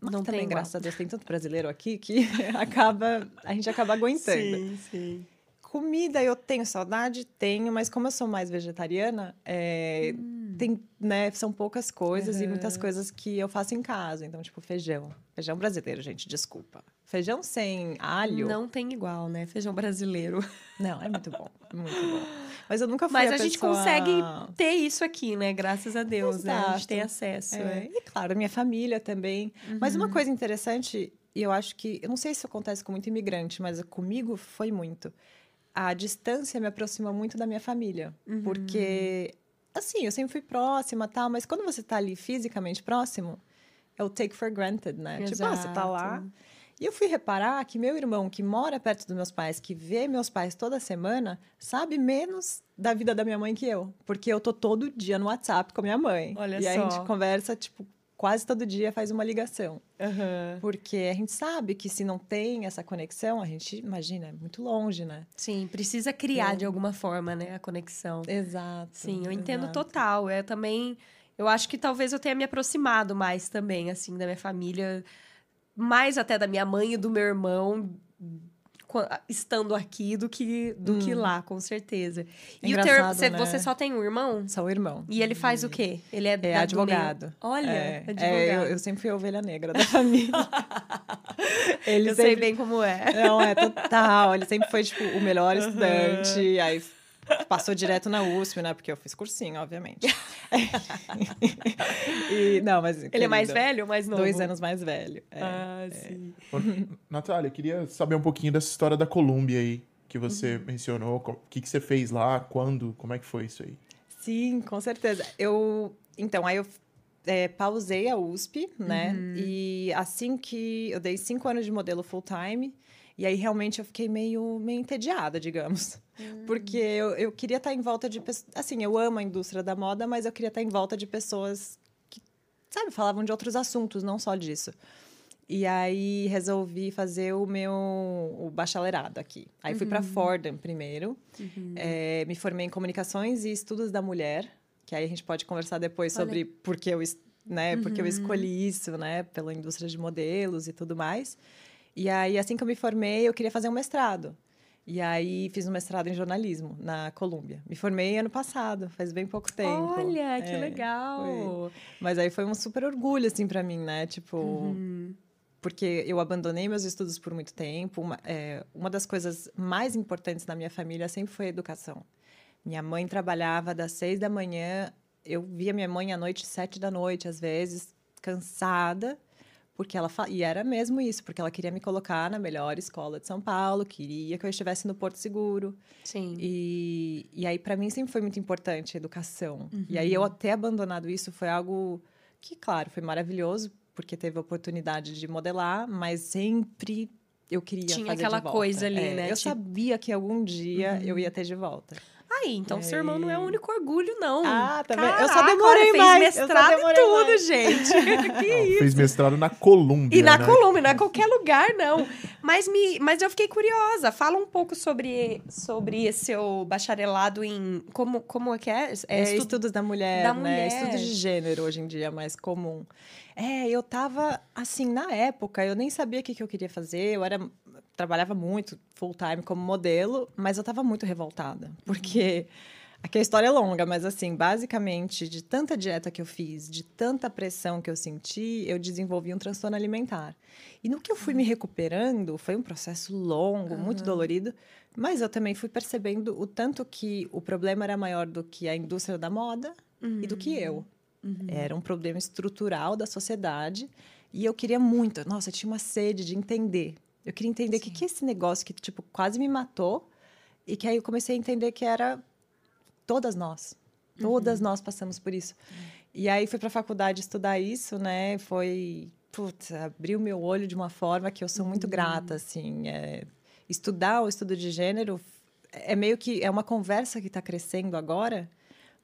Não também, tem graças a Deus, tem tanto brasileiro aqui que (laughs) acaba, a gente acaba aguentando. Sim, sim. Comida eu tenho saudade, tenho, mas como eu sou mais vegetariana, é, tem, né, são poucas coisas e muitas coisas que eu faço em casa. Então, tipo, feijão. Feijão brasileiro, gente, desculpa. Feijão sem alho. Não tem igual, né? Feijão brasileiro. (laughs) Não, é muito bom. Muito bom. Mas eu nunca fui Mas a, a gente pessoa- consegue ter isso aqui, né? Graças a Deus, né? A gente Exato. tem acesso. É, É. E claro, minha família também. Mas uma coisa interessante, e eu acho que. Eu não sei se acontece com muito imigrante, mas comigo foi muito. a distância me aproxima muito da minha família. Uhum. Porque, assim, eu sempre fui próxima tal, mas quando você tá ali fisicamente próximo, é o take for granted, né? Tipo, ah, você tá lá. Exato. E eu fui reparar que meu irmão, que mora perto dos meus pais, que vê meus pais toda semana, sabe menos da vida da minha mãe que eu. Porque eu tô todo dia no WhatsApp com a minha mãe. Olha e aí a só. gente conversa, tipo, quase todo dia faz uma ligação. Aham. Porque a gente sabe que se não tem essa conexão, a gente, imagina, é muito longe, né? Sim, precisa criar de alguma forma, né, a conexão. Exato. Sim, eu entendo exato. total. É também. Eu acho que talvez eu tenha me aproximado mais também, assim, da minha família, mais até da minha mãe e do meu irmão estando aqui do que do que lá, com certeza. E o teu, Engraçado, você, né? você só tem um irmão? Sou irmão. E ele faz o quê? Ele é, É advogado. Olha, É, advogado. é, eu, eu sempre fui a ovelha negra da (laughs) família. ele Eu sei sempre- bem como é. Não, é total. Ele sempre foi, tipo, o melhor estudante. Aí passou direto na USP, né? Porque eu fiz cursinho, obviamente. (laughs) e, não, mas... Ele é mais querido, velho ou mais novo? Dois anos mais velho. é. Ah, sim. Ô, Natália, eu queria saber um pouquinho dessa história da Colômbia aí, que Uhum. você mencionou. co- O que, que você fez lá, quando, como é que foi isso aí? Sim, com certeza. Eu, então, aí eu é, pausei a USP, né? E assim que eu dei cinco anos de modelo full time, e aí realmente eu fiquei meio, meio entediada, digamos. Porque eu, eu queria estar em volta de pessoas. Assim, eu amo a indústria da moda, mas eu queria estar em volta de pessoas que, sabe, falavam de outros assuntos, não só disso. E aí resolvi fazer o meu o bacharelado aqui. Aí fui para Fordham primeiro. É, me formei em comunicações e estudos da mulher, que aí a gente pode conversar depois Olha. sobre por que eu, né, por que eu escolhi isso, né, pela indústria de modelos e tudo mais. E aí assim que eu me formei, eu queria fazer um mestrado. E aí fiz um mestrado em jornalismo na Colômbia. Me formei ano passado, faz bem pouco tempo. Olha, que É, legal. Mas aí foi um super orgulho, assim, para mim, né? Tipo, Uhum. porque eu abandonei meus estudos por muito tempo. Uma, é, uma das coisas mais importantes na minha família sempre foi a educação. Minha mãe trabalhava das seis da manhã, eu via minha mãe à noite, sete da noite, às vezes, cansada, porque ela fa- e era mesmo isso, porque ela queria me colocar na melhor escola de São Paulo, queria que eu estivesse no Porto Seguro. Sim. E, e aí, para mim, sempre foi muito importante a educação. E aí, eu ter abandonado isso foi algo que, claro, foi maravilhoso, porque teve a oportunidade de modelar, mas sempre eu queria Tinha fazer aquela coisa ali, É, né? Eu Tipo- sabia que algum dia eu ia ter de volta. Aí, então seu irmão não é o único orgulho, não. Ah, tá? Caraca, Eu só demorei fez mais, eu mestrado e demorei tudo, mais. gente. (laughs) que Não, isso. Fez mestrado na Colômbia, E na né? Colômbia, não é qualquer lugar, não. Mas, me, mas eu fiquei curiosa. Fala um pouco sobre, sobre esse seu bacharelado em. Como, como é que é? É, estu- estudos da mulher, da né? mulher. Estudos de gênero hoje em dia é mais comum. É, eu tava assim, na época, eu nem sabia o que, que eu queria fazer. Eu era trabalhava muito full time como modelo, mas eu tava muito revoltada, porque aqui a história é longa, mas assim, basicamente, de tanta dieta que eu fiz, de tanta pressão que eu senti, eu desenvolvi um transtorno alimentar. E no que eu fui me recuperando, foi um processo longo, muito dolorido, mas eu também fui percebendo o tanto que o problema era maior do que a indústria da moda e do que eu. Era um problema estrutural da sociedade e eu queria muito. Nossa, eu tinha uma sede de entender. Eu queria entender o que, que é esse negócio que tipo quase me matou e que aí eu comecei a entender que era todas nós. Todas nós passamos por isso. E aí fui para a faculdade estudar isso, né? Foi putz, abriu meu olho de uma forma que eu sou muito grata, assim. É, estudar o estudo de gênero é meio que é uma conversa que está crescendo agora,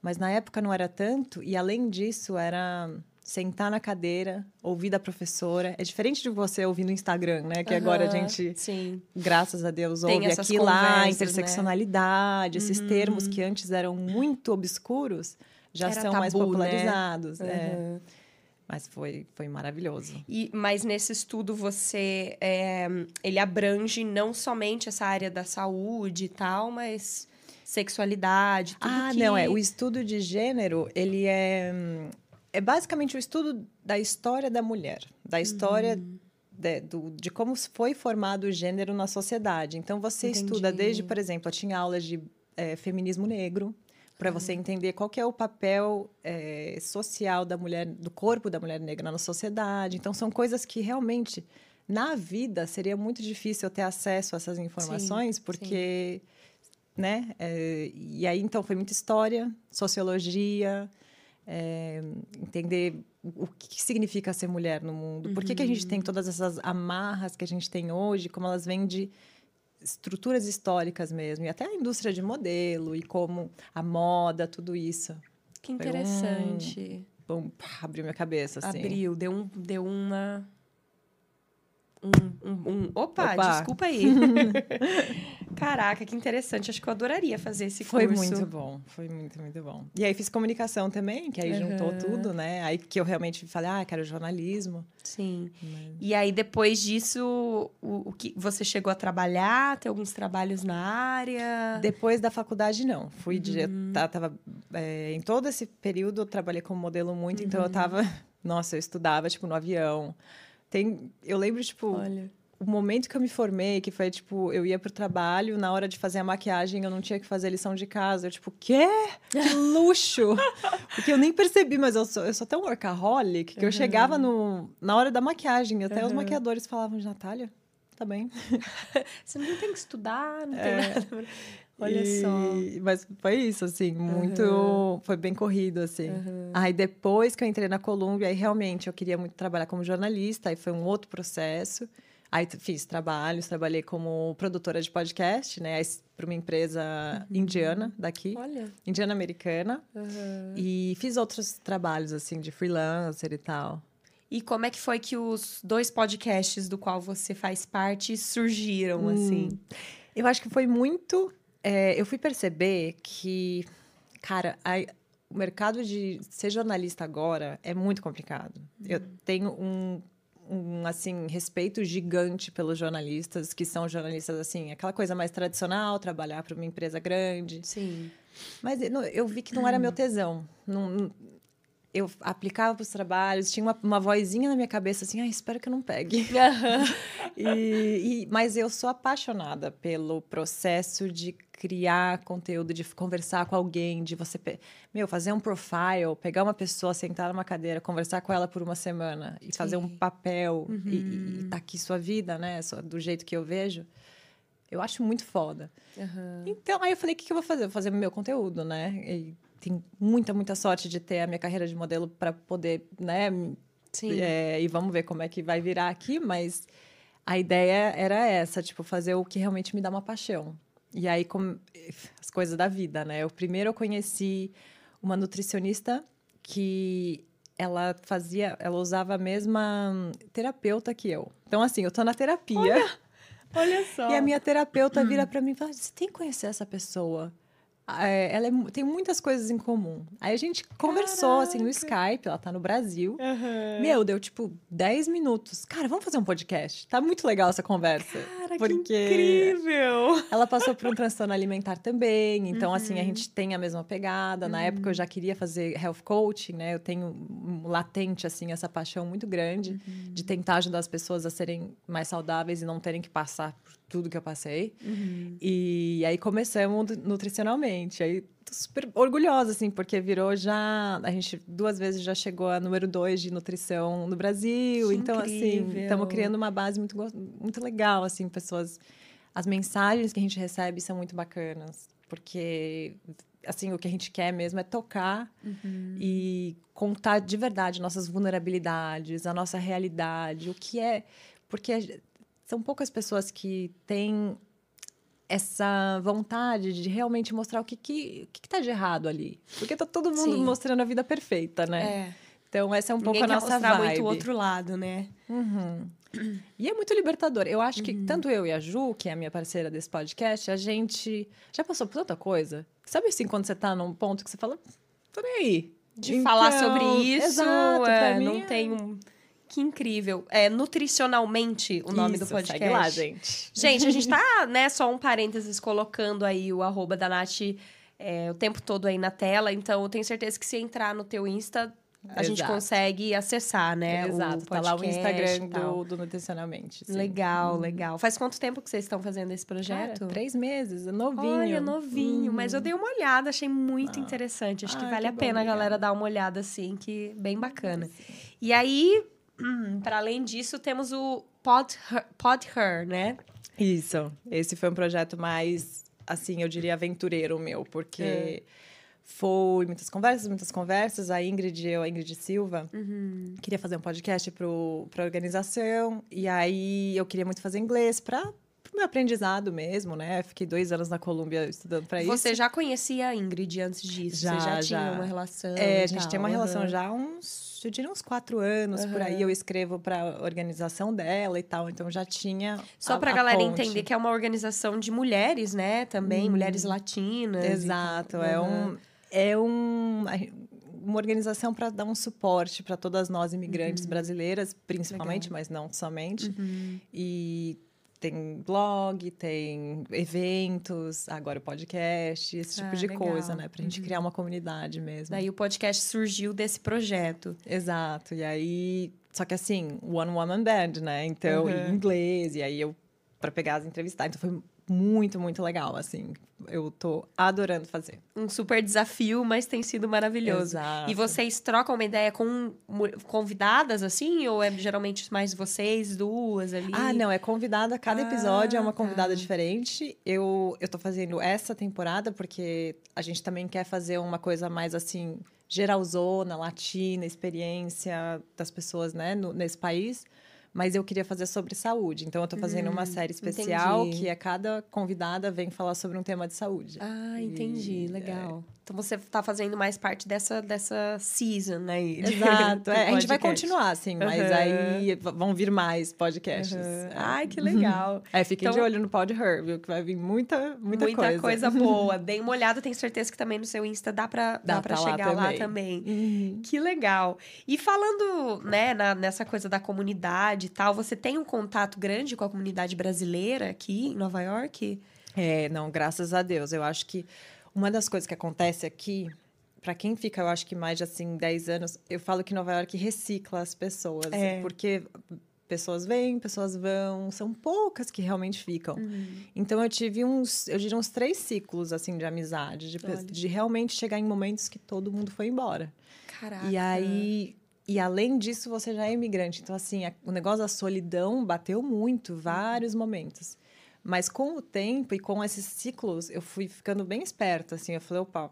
mas na época não era tanto. E além disso era sentar na cadeira, ouvir da professora. É diferente de você ouvir no Instagram, né? Que agora a gente Sim. graças a Deus, ouve aqui lá, né? interseccionalidade, esses termos que antes eram muito obscuros, já Era são mais tabu, né? popularizados. é. Aham. Mas foi, foi maravilhoso. E, mas nesse estudo você é, ele abrange não somente essa área da saúde e tal, mas sexualidade, tudo ah, que... não, é. O estudo de gênero, ele é, hum, é basicamente o estudo da história da mulher, da história Uhum. de, do- de como foi formado o gênero na sociedade. Então, você estuda Entendi. desde, por exemplo, eu tinha aulas de eh, feminismo negro, para Uhum. você entender qual é o papel eh, social da mulher, do corpo da mulher negra na sociedade. Então, são coisas que realmente, na vida, seria muito difícil eu ter acesso a essas informações, porque né? É, e aí, então, foi muita história, sociologia, é, entender o que significa ser mulher no mundo. Por que, que a gente tem todas essas amarras que a gente tem hoje, como elas vêm de estruturas históricas mesmo, e até a indústria de modelo, e como a moda, tudo isso. Que interessante. Um, um, abriu minha cabeça, assim. Abriu, deu, um, deu uma um, um, um... Opa, Opa, desculpa aí. (laughs) Caraca, que interessante. Acho que eu adoraria fazer esse foi curso. Foi muito bom, foi muito, muito bom. E aí fiz comunicação também, que aí uhum. juntou tudo, né? Aí que eu realmente falei, ah, quero jornalismo. Sim. Mas... E aí depois disso, o, o, que você chegou a trabalhar? Tem alguns trabalhos na área? Depois da faculdade, não. Fui uhum. de, tava, é, em todo esse período eu trabalhei como modelo muito, uhum. então eu uhum. tava, (laughs) nossa, eu estudava tipo no avião. Tem, eu lembro, tipo, Olha. o momento que eu me formei, que foi, tipo, eu ia pro trabalho, na hora de fazer a maquiagem, eu não tinha que fazer lição de casa. Eu, tipo, quê? Que (laughs) luxo! Porque eu nem percebi, mas eu sou, eu sou tão workaholic que uhum. eu chegava no, na hora da maquiagem, até uhum. os maquiadores falavam, Natália, tá bem. (laughs) Você não tem que estudar, não tem é. nada. Olha e... só. Mas foi isso, assim, muito. Uhum. Foi bem corrido, assim. Uhum. Aí depois que eu entrei na Colômbia, aí realmente eu queria muito trabalhar como jornalista, aí foi um outro processo. Aí fiz trabalhos, trabalhei como produtora de podcast, né? Para uma empresa uhum. indiana daqui. Olha. Indiana americana. E fiz outros trabalhos, assim, de freelancer e tal. E como é que foi que os dois podcasts do qual você faz parte surgiram, hum. assim? Eu acho que foi muito é, eu fui perceber que, cara, a, o mercado de ser jornalista agora é muito complicado. Uhum. Eu tenho um, um, assim, respeito gigante pelos jornalistas, que são jornalistas, assim, aquela coisa mais tradicional, trabalhar para uma empresa grande. Sim. Mas eu, eu vi que não era meu tesão. Não, eu aplicava para os trabalhos, tinha uma, uma vozinha na minha cabeça assim, ah, espero que eu não pegue. (laughs) e, e, mas eu sou apaixonada pelo processo de criar conteúdo, de conversar com alguém, de você, meu, fazer um profile, pegar uma pessoa, sentar numa cadeira, conversar com ela por uma semana e Sim. fazer um papel uhum. e, e, e tá aqui sua vida, né, do jeito que eu vejo. Eu acho muito foda. Uhum. Então, aí eu falei, o que, que eu vou fazer? Eu vou fazer meu conteúdo, né? E, tenho muita, muita sorte de ter a minha carreira de modelo para poder, né? Sim. É, e vamos ver como é que vai virar aqui, mas a ideia era essa, tipo, fazer o que realmente me dá uma paixão. E aí, com as coisas da vida, né? Eu primeiro eu conheci uma nutricionista que ela fazia, ela usava a mesma terapeuta que eu. Então, assim, eu tô na terapia. Olha, olha só. E a minha terapeuta hum. vira para mim e fala: você tem que conhecer essa pessoa. É, ela é, tem muitas coisas em comum. Aí a gente conversou, Caraca. assim, no Skype, ela tá no Brasil. Uhum. Meu, deu, tipo, 10 minutos. Cara, vamos fazer um podcast? Tá muito legal essa conversa. Cara, porque que incrível! Ela passou por um transtorno alimentar também. Então, uhum. assim, a gente tem a mesma pegada. Na uhum. época, eu já queria fazer health coaching, né? Eu tenho um latente, assim, essa paixão muito grande uhum. de tentar ajudar as pessoas a serem mais saudáveis e não terem que passar por tudo que eu passei. Uhum. E aí começamos nutricionalmente. Aí tô super orgulhosa, assim, porque virou já. A gente duas vezes já chegou a número dois de nutrição no Brasil. Que então, assim, incrível. assim, estamos criando uma base muito, muito legal, assim, pessoas. As mensagens que a gente recebe são muito bacanas, porque assim, o que a gente quer mesmo é tocar uhum. e contar de verdade nossas vulnerabilidades, a nossa realidade, o que é. Porque são poucas pessoas que têm essa vontade de realmente mostrar o que, que, que, que tá de errado ali. Porque tá todo mundo Sim. mostrando a vida perfeita, né? É. Então, essa é um Ninguém pouco a nossa vibe. muito o outro lado, né? Uhum. E é muito libertador. Eu acho que uhum. tanto eu e a Ju, que é a minha parceira desse podcast, a gente já passou por tanta coisa. Sabe assim, quando você tá num ponto que você fala, tô nem aí. De então, falar sobre isso, exato, é, mim não é... tem um que incrível. É nutricionalmente o nome Isso, do podcast. Segue lá, gente. Gente, a gente tá, (laughs) né, só um parênteses colocando aí o arroba da Nath é, o tempo todo aí na tela. Então, eu tenho certeza que se entrar no teu Insta, a Exato. gente consegue acessar, né? Exato, o tá lá o Instagram do, do Nutricionalmente. Sim. Legal, hum. legal. Faz quanto tempo que vocês estão fazendo esse projeto? Cara, três meses, é novinho. Olha, novinho. Hum. Mas eu dei uma olhada, achei muito ah. interessante. Acho que Ai, vale que a bom, pena a galera dar uma olhada, assim, que bem bacana. E aí, para além disso, temos o Pod Her, Pod Her, né? Isso. Esse foi um projeto mais assim, eu diria aventureiro meu, porque É. foi muitas conversas, muitas conversas. A Ingrid, eu, a Ingrid Silva, Uhum. queria fazer um podcast para a organização, e aí eu queria muito fazer inglês para meu aprendizado mesmo, né? Fiquei dois anos na Colômbia estudando para isso. Você já conhecia a Ingrid antes disso? Já, Você já, tinha já. uma relação? É, a gente tal? tem uma relação Aham. já há uns, eu diria uns quatro anos por aí. Eu escrevo para a organização dela e tal, então já tinha. Só a- pra a galera ponte. entender que é uma organização de mulheres, né? Também, mulheres latinas. Exato, é Aham. um. É um uma organização para dar um suporte para todas nós imigrantes brasileiras, principalmente, Legal. mas não somente. Uhum. E tem blog, tem eventos, agora o podcast, esse tipo Ah, de legal. coisa, né? Pra gente criar uma comunidade mesmo. Daí o podcast surgiu desse projeto. Exato. E aí, só que assim, one woman band, né? Então, Uhum. em inglês, e aí eu para pegar as entrevistas, então foi muito, muito legal, assim. Eu tô adorando fazer. Um super desafio, mas tem sido maravilhoso. Exato. E vocês trocam uma ideia com convidadas, assim? Ou é geralmente mais vocês duas ali? Ah, não, é convidada, cada episódio é Ah, uma convidada tá. diferente. Eu, eu tô fazendo essa temporada porque a gente também quer fazer uma coisa mais assim, geralzona, latina, experiência das pessoas, né, no- nesse país. Mas eu queria fazer sobre saúde. Então, eu tô fazendo uma série especial Hum, entendi. que é cada convidada vem falar sobre um tema de saúde. Ah, entendi. E, Legal. Então você tá fazendo mais parte dessa, dessa season aí. (laughs) Exato. É, a gente vai continuar, assim, mas Aham. aí vão vir mais podcasts. É. Ai, que (laughs) legal. É, fiquem Então- de olho no Pod Her, viu? Que vai vir muita, muita, Muita coisa. (laughs) boa. Dei uma olhada, tenho certeza que também no seu Insta dá pra, dá Dá pra lá chegar lá também. também. Uhum. Que legal. E falando, né, na- nessa coisa da comunidade e tal, você tem um contato grande com a comunidade brasileira aqui em Nova York? É, não, graças a Deus. Eu acho que uma das coisas que acontece aqui, para quem fica, eu acho que mais de assim 10 anos, eu falo que Nova York recicla as pessoas, É. porque pessoas vêm, pessoas vão, são poucas que realmente ficam. Então eu tive uns, eu diria uns três ciclos assim de amizade, de, de realmente chegar em momentos que todo mundo foi embora. Caraca. E aí, e além disso, você já é imigrante. Então, assim, a- o negócio da solidão bateu muito, vários momentos. Mas com o tempo e com esses ciclos, eu fui ficando bem esperta, assim. Eu falei, opa.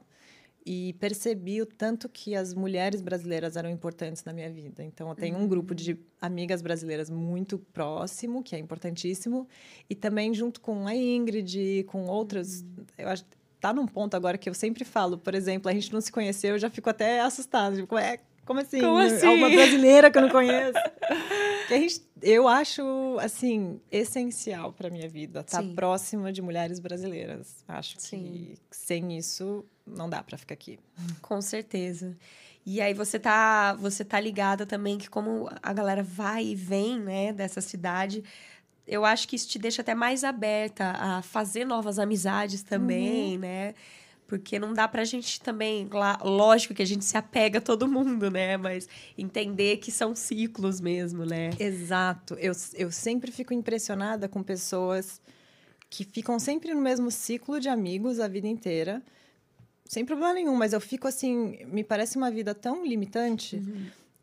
E percebi o tanto que as mulheres brasileiras eram importantes na minha vida. Então, eu tenho um grupo de amigas brasileiras muito próximo, que é importantíssimo. E também junto com a Ingrid, com outras... Eu acho tá num ponto agora que eu sempre falo, por exemplo, a gente não se conheceu, eu já fico até assustada. Tipo, é, como assim? Como assim? É uma brasileira que eu não conheço. (laughs) Que a gente, eu acho, assim, essencial para minha vida estar Sim. próxima de mulheres brasileiras. Acho Sim. que sem isso não dá para ficar aqui. Com certeza. E aí você tá, você tá ligada também que como a galera vai e vem, né, dessa cidade, eu acho que isso te deixa até mais aberta a fazer novas amizades também, né? Porque não dá pra gente também, lá, lógico que a gente se apega a todo mundo, né? Mas entender que são ciclos mesmo, né? Exato. Eu, eu sempre fico impressionada com pessoas que ficam sempre no mesmo ciclo de amigos a vida inteira, sem problema nenhum, mas eu fico assim, me parece uma vida tão limitante.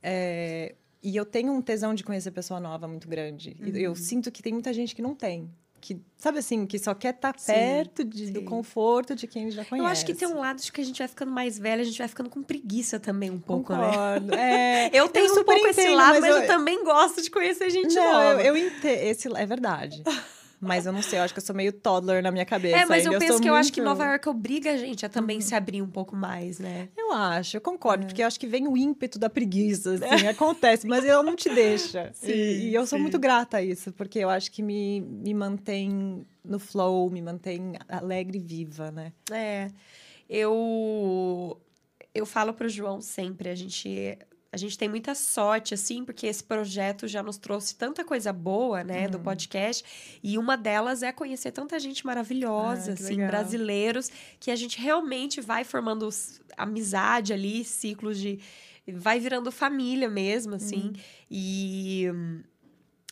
é, e eu tenho um tesão de conhecer pessoa nova muito grande. E eu sinto que tem muita gente que não tem. Que, sabe assim, que só quer estar Sim, perto de- do conforto de quem já conhece. Eu acho que tem um lado de que a gente vai ficando mais velha, a gente vai ficando com preguiça também um pouco, né? Concordo. (laughs) É, Eu tenho um super pouco esse entendo, lado, mas, eu... eu também gosto de conhecer gente Não, nova. eu, eu entendo. Esse é verdade. (laughs) Mas eu não sei, eu acho que eu sou meio toddler na minha cabeça. É, mas eu ainda, penso sou que eu acho que muito- Uhum. Nova York obriga a gente a também se abrir um pouco mais, né? Eu acho, eu concordo, É. porque eu acho que vem o ímpeto da preguiça, assim, (laughs) acontece, mas ele não te deixa. Sim, e, e eu sou sim. muito grata a isso, porque eu acho que me, me mantém no flow, me mantém alegre e viva, né? É. Eu eu falo pro João sempre, a gente a gente tem muita sorte assim, porque esse projeto já nos trouxe tanta coisa boa, né, Uhum. do podcast, e uma delas é conhecer tanta gente maravilhosa, Ah, assim, legal. brasileiros, que a gente realmente vai formando amizade ali, ciclos de vai virando família mesmo, assim. E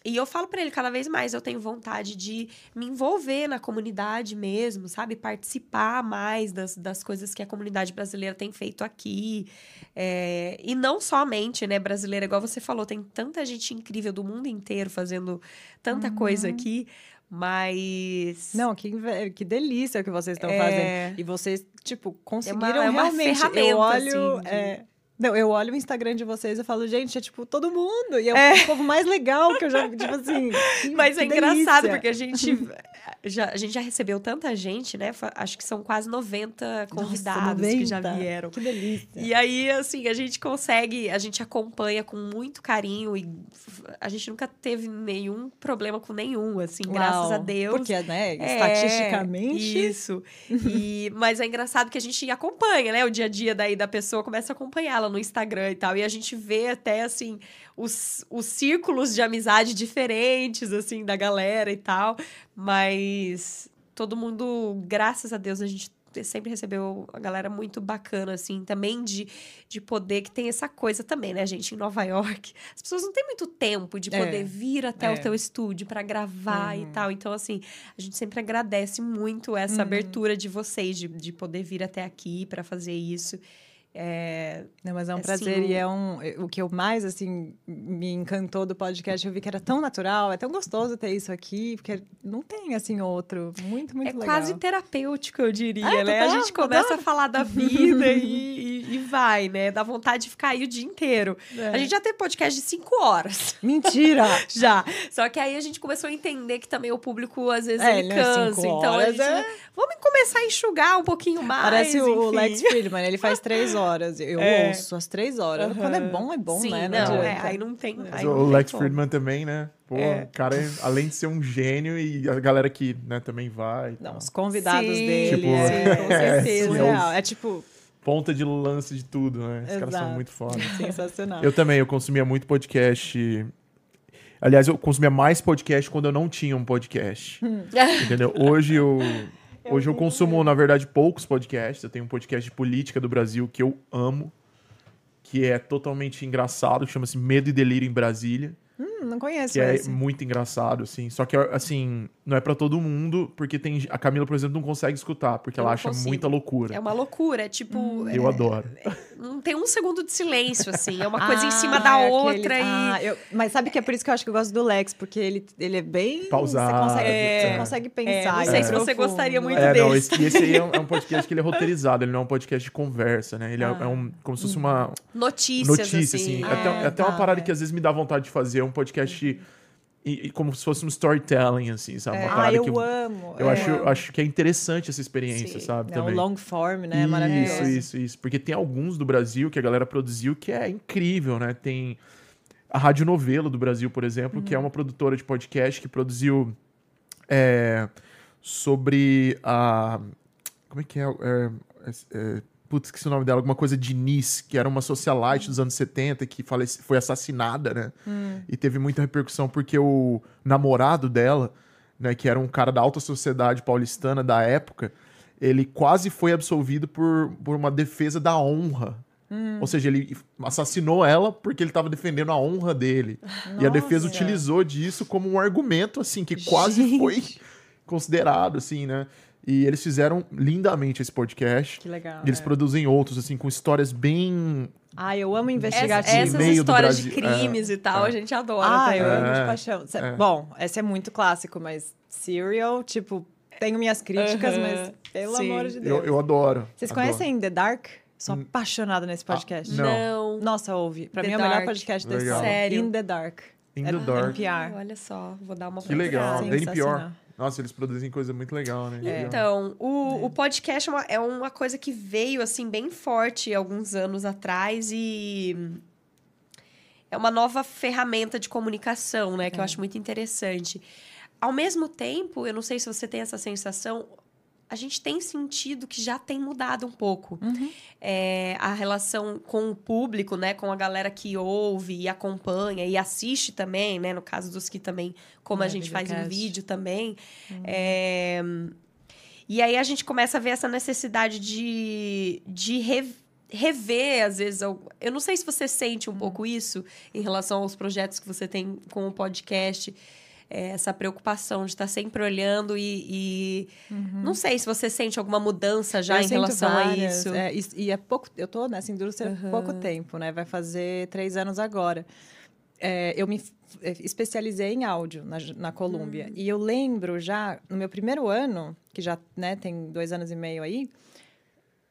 e eu falo pra ele cada vez mais, eu tenho vontade de me envolver na comunidade mesmo, sabe? Participar mais das, das coisas que a comunidade brasileira tem feito aqui. É, e não somente, né, brasileira, igual você falou, tem tanta gente incrível do mundo inteiro fazendo tanta coisa aqui. Mas. Não, que, que delícia que vocês estão É. fazendo. E vocês, tipo, conseguiram é uma realmente. ferramenta, eu olho. assim, de- é, não, eu olho o Instagram de vocês e falo, gente, é tipo todo mundo. E é, É. o povo mais legal que eu já, tipo assim. (laughs) Mas é engraçado, delícia. porque a gente (laughs) já, a gente já recebeu tanta gente, né? Acho que são quase 90 Nossa, convidados que já 90. vieram. Que delícia. E aí, assim, a gente consegue, a gente acompanha com muito carinho e a gente nunca teve nenhum problema com nenhum, assim, graças a Uau. Deus. Porque, né, É, estatisticamente. Isso. E, (laughs) mas é engraçado que a gente acompanha, né? O dia a dia daí da pessoa começa a acompanhá-la no Instagram e tal. E a gente vê até, assim, os, os círculos de amizade diferentes, assim, da galera e tal. Mas todo mundo, graças a Deus, a gente sempre recebeu a galera muito bacana, assim, também de, de poder, que tem essa coisa também, né, gente? Em Nova york, as pessoas não têm muito tempo de É. poder vir até É. o teu estúdio para gravar e Uhum. tal. Então, assim, a gente sempre agradece muito essa Uhum. abertura de vocês, de, de poder vir até aqui para fazer isso. É, Não, mas é um Assim, prazer o- e é um. O que eu mais, assim, me encantou do podcast, eu vi que era tão natural, é tão gostoso ter isso aqui, porque não tem, assim, outro. Muito, muito é legal. quase terapêutico, eu diria, Ah, né? A total, gente começa adoro. a falar da vida e, e- e vai, né? Dá vontade de ficar aí o dia inteiro. É. A gente já teve podcast de cinco horas. Mentira! (laughs) Já. Só que aí a gente começou a entender que também o público, às vezes, É, ele né, cansa. Então, a horas gente... é- Vamos começar a enxugar um pouquinho mais, Parece o enfim. Lex Friedman, ele faz três horas. (laughs) Eu É. ouço as três horas. Aham. Quando é bom, é bom, Sim, né? não, é, adianta. aí não tem. Mas aí o não tem Lex como. Friedman também, né? Pô, É. o cara, além de ser um gênio, e a galera que né, também vai. Não, tal. os convidados Sim, dele. Tipo, é, sim, com é, certeza. sim, surreal. É tipo, Ponta de lance de tudo, né? Esses caras são muito foda. (laughs) sensacional. Eu também, eu consumia muito podcast. Aliás, eu consumia mais podcast quando eu não tinha um podcast. entendeu? Hoje eu. Hoje eu consumo, na verdade, poucos podcasts. Eu tenho um podcast de política do Brasil que eu amo, que é totalmente engraçado, que chama-se Medo e Delírio em Brasília. Hum, não conheço Que é esse. muito engraçado, assim. Só que, assim, não é pra todo mundo, porque tem. A Camila, por exemplo, não consegue escutar, porque Eu ela não acha consigo. muita loucura. É uma loucura, é tipo. Eu adoro. Não tem um segundo de silêncio, assim. É uma (laughs) coisa em Ah, cima da é outra aquele- e. Ah, eu- Mas sabe que é por isso que eu acho que eu gosto do Lex, porque ele, ele é bem... Pausado, Você consegue, é. você consegue É, pensar. não e sei é se você gostaria muito É, não, desse. esse, e esse aí é um, é um (laughs) podcast que ele é roteirizado, ele não é um podcast de conversa, né? Ele é, Ah. é um, como se fosse uma Notícias, notícia, assim. assim. é. até até uma tá, parada é. que às vezes me dá vontade de fazer, um podcast e, e como se fosse um storytelling, assim, sabe? Uma Ah, parada eu que eu, amo. eu é. acho, acho que é interessante essa experiência, Sim. sabe? É, também. long form, né? É Isso, maravilhoso. isso, isso. Porque tem alguns do Brasil que a galera produziu que é incrível, né? Tem a Rádio Novelo do Brasil, por exemplo, que é Uhum. uma produtora de podcast que produziu é, sobre a. Como é que é? É, é, putz, esqueci o nome dela. Alguma coisa de Nis, que era uma socialite dos anos 70 que falece, foi assassinada, né? Hum. E teve muita repercussão porque o namorado dela, né, que era um cara da alta sociedade paulistana da época, ele quase foi absolvido por, por uma defesa da honra. Hum. Ou seja, ele assassinou ela porque ele estava defendendo a honra dele. E a defesa Nossa. utilizou disso como um argumento, assim, que quase Gente. foi considerado, assim, né? E eles fizeram lindamente esse podcast. Que legal. E eles é. produzem outros, assim, com histórias bem. Ah, eu amo Essa- investigativo. essas histórias de crimes e tal, é. a gente adora Ah, também. eu amo de É, paixão. É. Bom, esse é muito clássico, mas Serial, tipo, tenho minhas críticas, mas pelo sim. amor de Deus. Eu, eu adoro. Vocês adoro. conhecem The Dark? Sou Hum. apaixonada nesse podcast. não. Não. Nossa, ouve. Pra The mim é o melhor podcast desse Legal. Sério? In the Dark. In É the Dark. NPR. Olha só, vou dar uma Que legal. Da NPR. Nossa, eles produzem coisa muito legal, né? Legal. Então, o, o podcast é uma, é uma coisa que veio, assim, bem forte alguns anos atrás e é uma nova ferramenta de comunicação, né? Que eu acho muito interessante. Ao mesmo tempo, eu não sei se você tem essa sensação, a gente tem sentido que já tem mudado um pouco. Uhum. É, a relação com o público, né? Com a galera que ouve e acompanha e assiste também, né? No caso dos que também, como a É, gente faz em vídeo também. É, e aí a gente começa a ver essa necessidade de, de re- rever, às vezes. Eu não sei se você sente um pouco isso em relação aos projetos que você tem com o podcast. É, essa preocupação de estar sempre olhando e, e não sei se você sente alguma mudança já Uhum. Eu em relação várias, a isso. é, e, é pouco. Eu tô nessa indústria há Aham. pouco tempo, né? Vai fazer três anos agora. é, eu me é, especializei em áudio na, na Colômbia. Hum. E eu lembro já, no meu primeiro ano, que já né, tem dois anos e meio aí,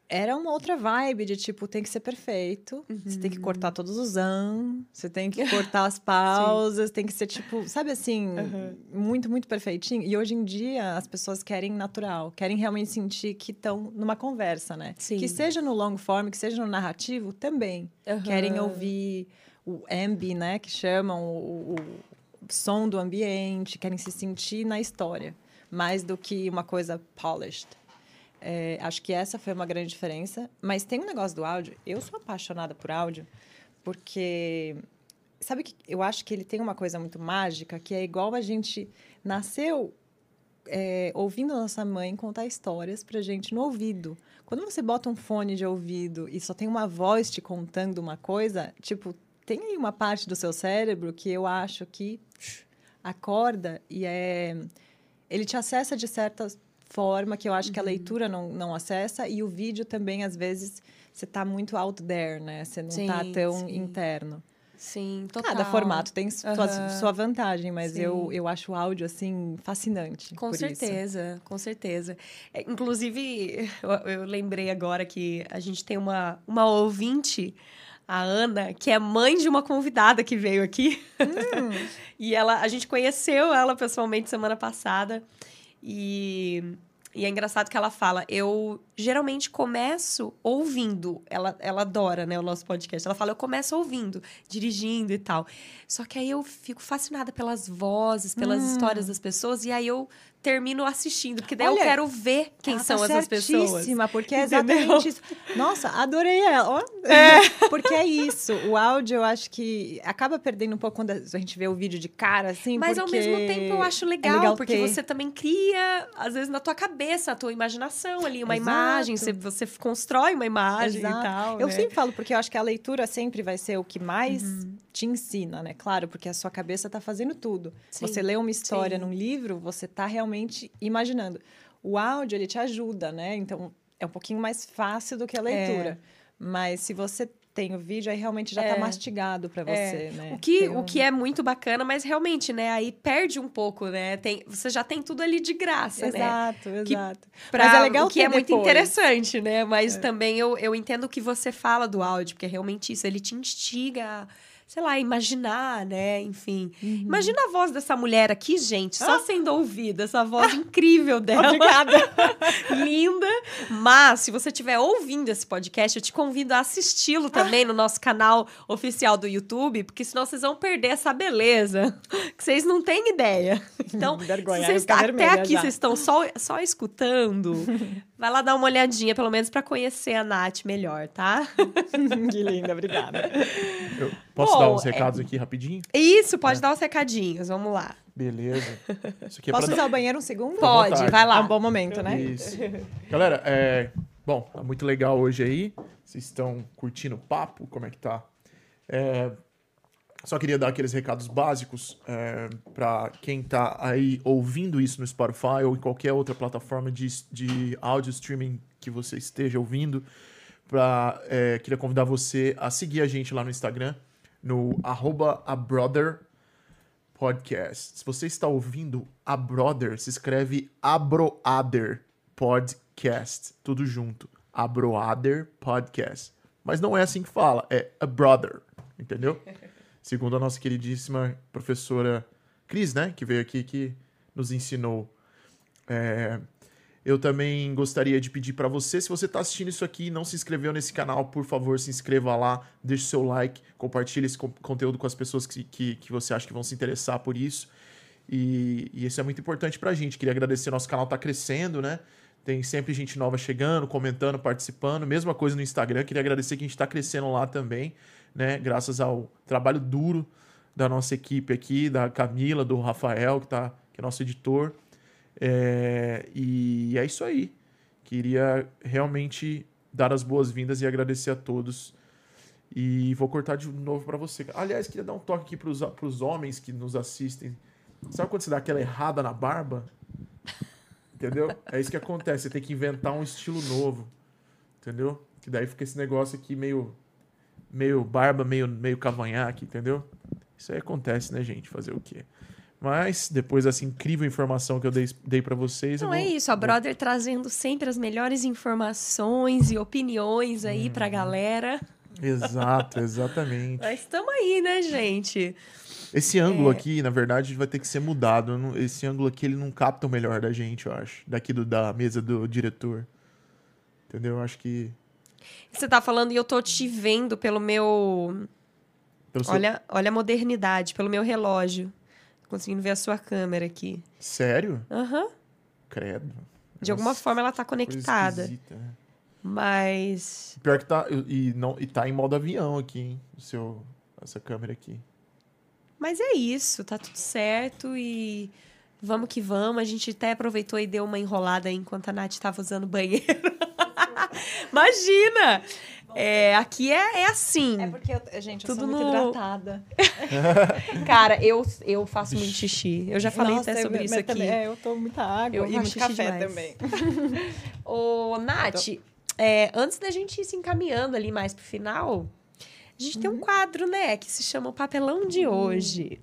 era uma outra vibe de tipo, tem que ser perfeito, uhum. você tem que cortar uhum. todos os an, você tem que (laughs) cortar as pausas, tem que ser tipo, sabe assim, uhum. muito, muito perfeitinho. E hoje em dia as pessoas querem natural, querem realmente sentir que estão numa conversa, né? Sim. Que seja no long form, que seja no narrativo, também. Uhum. Querem ouvir o ambi, né, que chamam o, o som do ambiente, querem se sentir na história, mais do que uma coisa polished. É, acho que essa foi uma grande diferença. Mas tem um negócio do áudio. Eu sou apaixonada por áudio, porque. Sabe que eu acho que ele tem uma coisa muito mágica, que é igual a gente nasceu é, ouvindo a nossa mãe contar histórias pra gente no ouvido. Quando você bota um fone de ouvido e só tem uma voz te contando uma coisa, tipo, tem aí uma parte do seu cérebro que eu acho que acorda e é. Ele te acessa de certas forma que eu acho uhum. que a uhum. leitura não, não acessa e o vídeo também, às vezes, você está muito out there, né? Você não está tão sim. interno. Sim, total. Cada formato tem sua, uhum. sua vantagem, mas eu, eu acho o áudio, assim, fascinante. Com certeza, isso. com certeza. É, inclusive, (laughs) eu, eu, lembrei agora que a gente tem uma, uma ouvinte, a Ana, que é mãe de uma convidada que veio aqui. Hum. (laughs) e ela, a gente conheceu ela pessoalmente semana passada. E, e é engraçado que ela fala, eu geralmente começo ouvindo. Ela, ela adora, né, o nosso podcast. Ela fala, eu começo ouvindo, dirigindo e tal. Só que aí eu fico fascinada pelas vozes, pelas hum. histórias das pessoas. E aí eu termino assistindo, porque daí Olha, eu quero ver quem são tá essas pessoas. porque é exatamente isso. (laughs) Nossa, adorei ela. É. (laughs) porque é isso. O áudio, eu acho que acaba perdendo um pouco quando a gente vê o vídeo de cara, assim. Mas ao mesmo tempo eu acho legal, é legal porque ter. você também cria, às vezes, na tua cabeça, a tua imaginação ali, uma Exato. imagem, você, você constrói uma imagem Exato. e tal. Eu né? sempre falo, porque eu acho que a leitura sempre vai ser o que mais uhum. Te ensina, né? Claro, porque a sua cabeça está fazendo tudo. Sim. Você lê uma história Sim. num livro, você está realmente imaginando. O áudio, ele te ajuda, né? Então, é um pouquinho mais fácil do que a leitura. É. Mas se você tem o vídeo, aí realmente já está é. mastigado para é. você, é. né? O que, um... o que é muito bacana, mas realmente, né? Aí perde um pouco, né? Tem, você já tem tudo ali de graça, exato, né? Exato, exato. Mas é legal o que é depois. muito interessante, né? Mas é. também eu, eu entendo o que você fala do áudio, porque é realmente isso, ele te instiga sei lá, imaginar, né? Enfim. Uhum. Imagina a voz dessa mulher aqui, gente, só ah. sendo ouvida, essa voz ah. incrível (laughs) dela. Obrigada. (laughs) Linda. Mas, se você estiver ouvindo esse podcast, eu te convido a assisti-lo também ah. no nosso canal oficial do YouTube, porque senão vocês vão perder essa beleza que vocês não têm ideia. (laughs) Então, Vergonha, se vocês, até aqui já. vocês estão só, só escutando, vai lá dar uma olhadinha, pelo menos, para conhecer a Nath melhor, tá? (laughs) que linda, obrigada. Eu posso dar uns é recados é... aqui rapidinho? Isso, pode é. dar uns recadinhos, vamos lá. Beleza. Isso aqui é Posso usar dar... o banheiro um segundo? Pode, vai lá. É um bom momento, né? Isso. Galera, é... Bom, tá muito legal hoje aí. Vocês estão curtindo o papo? Como é que tá? É... Só queria dar aqueles recados básicos é, para quem tá aí ouvindo isso no Spotify ou em qualquer outra plataforma de, de áudio streaming que você esteja ouvindo. Pra, é, queria convidar você a seguir a gente lá no Instagram, no arroba podcast. Se você está ouvindo a Brother, se escreve Abroader Podcast. Tudo junto. Abroader Podcast. Mas não é assim que fala, é a brother, entendeu? (laughs) Segundo a nossa queridíssima professora Cris, né? Que veio aqui que nos ensinou. É, eu também gostaria de pedir para você, se você está assistindo isso aqui e não se inscreveu nesse canal, por favor, se inscreva lá, deixe seu like, compartilhe esse conteúdo com as pessoas que, que, que você acha que vão se interessar por isso. E, e isso é muito importante para a gente. Queria agradecer, nosso canal está crescendo, né? Tem sempre gente nova chegando, comentando, participando. Mesma coisa no Instagram. Queria agradecer que a gente está crescendo lá também, né? Graças ao trabalho duro da nossa equipe aqui, da Camila, do Rafael, que, tá, que é nosso editor. É, e é isso aí. Queria realmente dar as boas-vindas e agradecer a todos. E vou cortar de novo para você. Aliás, queria dar um toque aqui para os homens que nos assistem. Sabe quando você dá aquela errada na barba? Entendeu? É isso que acontece. Você tem que inventar um estilo novo. Entendeu? Que daí fica esse negócio aqui meio. Meio barba, meio, meio cavanhaque, entendeu? Isso aí acontece, né, gente? Fazer o quê? Mas, depois dessa incrível informação que eu dei, dei para vocês... Não, é vou- isso. A Brother trazendo sempre as melhores informações e opiniões aí pra galera. Exato, (laughs) exatamente. Mas estamos aí, né, gente? Esse É. ângulo aqui, na verdade, vai ter que ser mudado. Não- Esse ângulo aqui, ele não capta o melhor da gente, eu acho. Daqui do, da mesa do diretor. Entendeu? Eu acho que... Você tá falando e eu tô te vendo pelo meu... pelo seu- Olha, olha a modernidade, pelo meu relógio. Conseguindo ver a sua câmera aqui. Sério? Aham. Credo. De alguma Nossa, forma ela tá conectada. né? Mas. Pior que tá. E, não, e tá em modo avião aqui, hein? O seu, essa câmera aqui. Mas é isso, tá tudo certo e vamos que vamos. A gente até aproveitou e deu uma enrolada aí enquanto a Nath tava usando o banheiro. (laughs) Imagina! É, aqui é, é assim. É porque, eu, gente, eu Tudo sou muito no- hidratada. (laughs) Cara, eu, eu faço muito xixi. Eu já falei Nossa, até sobre eu- isso aqui. também- é, eu tomo muita água Eu e muito café demais. também. (laughs) Ô, Nath, é, antes da gente ir se encaminhando ali mais pro final, a gente tem um quadro, né, que se chama o Papelão de hoje.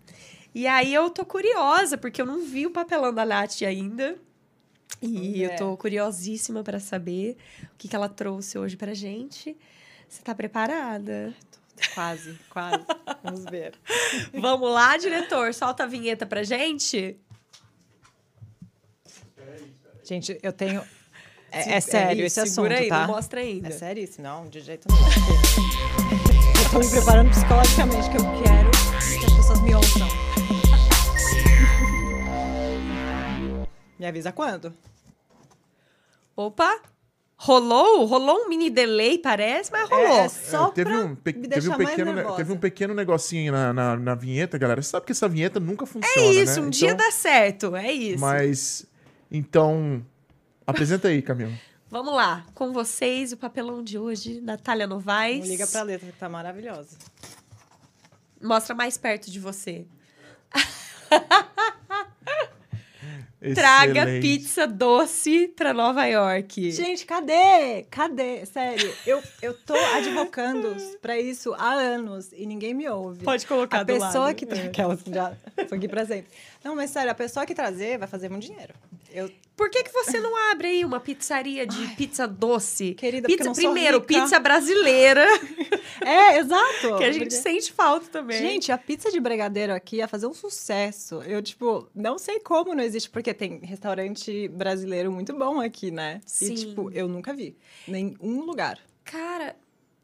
E aí eu tô curiosa, porque eu não vi o papelão da Nath ainda. E É. eu tô curiosíssima pra saber o que, que ela trouxe hoje pra gente. Você tá preparada? Quase, quase. (laughs) Vamos ver. Vamos lá, diretor, solta a vinheta pra gente. Gente, eu tenho. É, Se- é sério isso, esse assunto, segura aí, tá? não mostra ainda. É sério isso? Não, de jeito nenhum. Eu tô me preparando psicologicamente, que eu quero que as pessoas me ouçam. Me avisa quando? Opa! Rolou? Rolou um mini delay, parece, mas rolou. É, só É, teve, pra um, pe- me teve, um pequeno, teve um pequeno negocinho na, na, na vinheta, galera. Você sabe que essa vinheta nunca funciona, É isso, né? um dia Então, dá certo, é isso. Mas, então, apresenta aí, Camila. Vamos lá, com vocês, o papelão de hoje, Natália Novaes. Não liga pra letra, que tá maravilhosa. Mostra mais perto de você. (laughs) Traga pizza doce pra Nova York. Gente, cadê? Cadê? Sério, eu, eu tô advocando pra isso há anos e ninguém me ouve. Pode colocar a do pessoa lado. que É. aquelas já foi aqui presente. Não, mas sério, a pessoa que trazer vai fazer muito dinheiro. Eu, Por que, que você não abre aí uma pizzaria de pizza doce? Querida, pizza não sou primeiro, rica. pizza brasileira, (laughs) é, exato. que a gente Porque- sente falta também. Gente, a pizza de brigadeiro aqui ia fazer um sucesso. Eu, tipo, não sei como não existe, porque tem restaurante brasileiro muito bom aqui, né? Sim. E, tipo, eu nunca vi. Nenhum lugar. cara,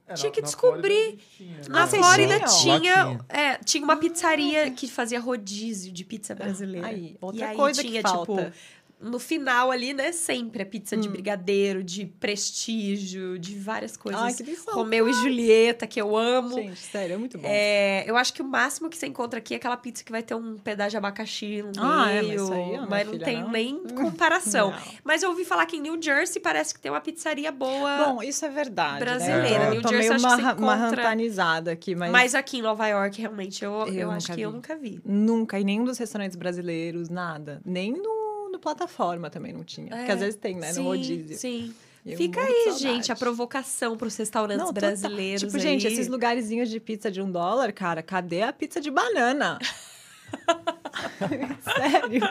É, Tinha na- que na descobrir. Flórida tinha, Na Flórida tinham? tinha, Lá é, tinha uma pizzaria que fazia rodízio de pizza brasileira. Aí, e outra aí coisa tinha, que falta. tipo, no final ali, né, sempre a pizza de brigadeiro, de prestígio, de várias coisas. Ai, que. Romeu e Julieta, que eu amo. Gente, sério, é muito bom. É, eu acho que o máximo que você encontra aqui é aquela pizza que vai ter um pedaço de abacaxi no Ah, é, mas meio. isso aí, ó, minha mas não filha, tem não. nem comparação. Não. Mas eu ouvi falar que em New Jersey parece que tem uma pizzaria boa. Bom, isso é verdade. brasileira. Né? New Eu Jersey meio acho que você encontra- aqui, mas, mas aqui em Nova York, realmente, eu, eu, Eu acho que eu vi. nunca vi. nunca, em nenhum dos restaurantes brasileiros, nada. Nem no, no plataforma também não tinha. Porque É, às vezes tem, né? sim, no rodízio. Sim. Eu Fica aí, saudade. gente, a provocação para os restaurantes Não, total. brasileiros. Tipo, aí. gente, esses lugarzinhos de pizza de um dólar, cara, cadê a pizza de banana? (laughs) (laughs) sério.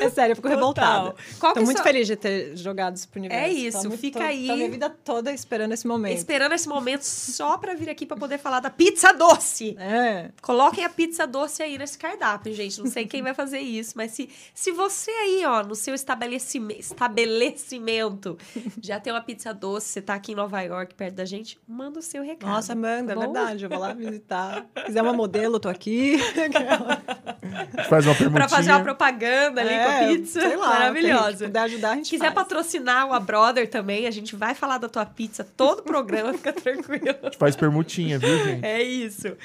É sério, eu fico Total. revoltada. Qual Tô é muito sua- feliz de ter jogado isso pro universo. É isso, Tô muito- fica tô- aí. Tô minha vida toda esperando esse momento. Esperando esse momento só para vir aqui para poder falar da pizza doce. É. Coloquem a pizza doce aí nesse cardápio, gente. Não sei quem vai fazer isso, mas se, se você aí, ó, no seu estabelecimento, estabelecimento já tem uma pizza doce, você tá aqui em Nova York, perto da gente, manda o seu recado. Nossa, manda, é tá bom? verdade. Eu vou lá visitar. Se quiser uma modelo, tô aqui. (laughs) (laughs) Faz uma perguntinha. Pra fazer uma propaganda ali com a É, pizza. sei lá, Maravilhosa. Se puder ajudar, a gente Se quiser faz. patrocinar o A Brother também, a gente vai falar da tua pizza todo o programa, (laughs) fica tranquilo. A gente faz permutinha, viu, gente? É isso.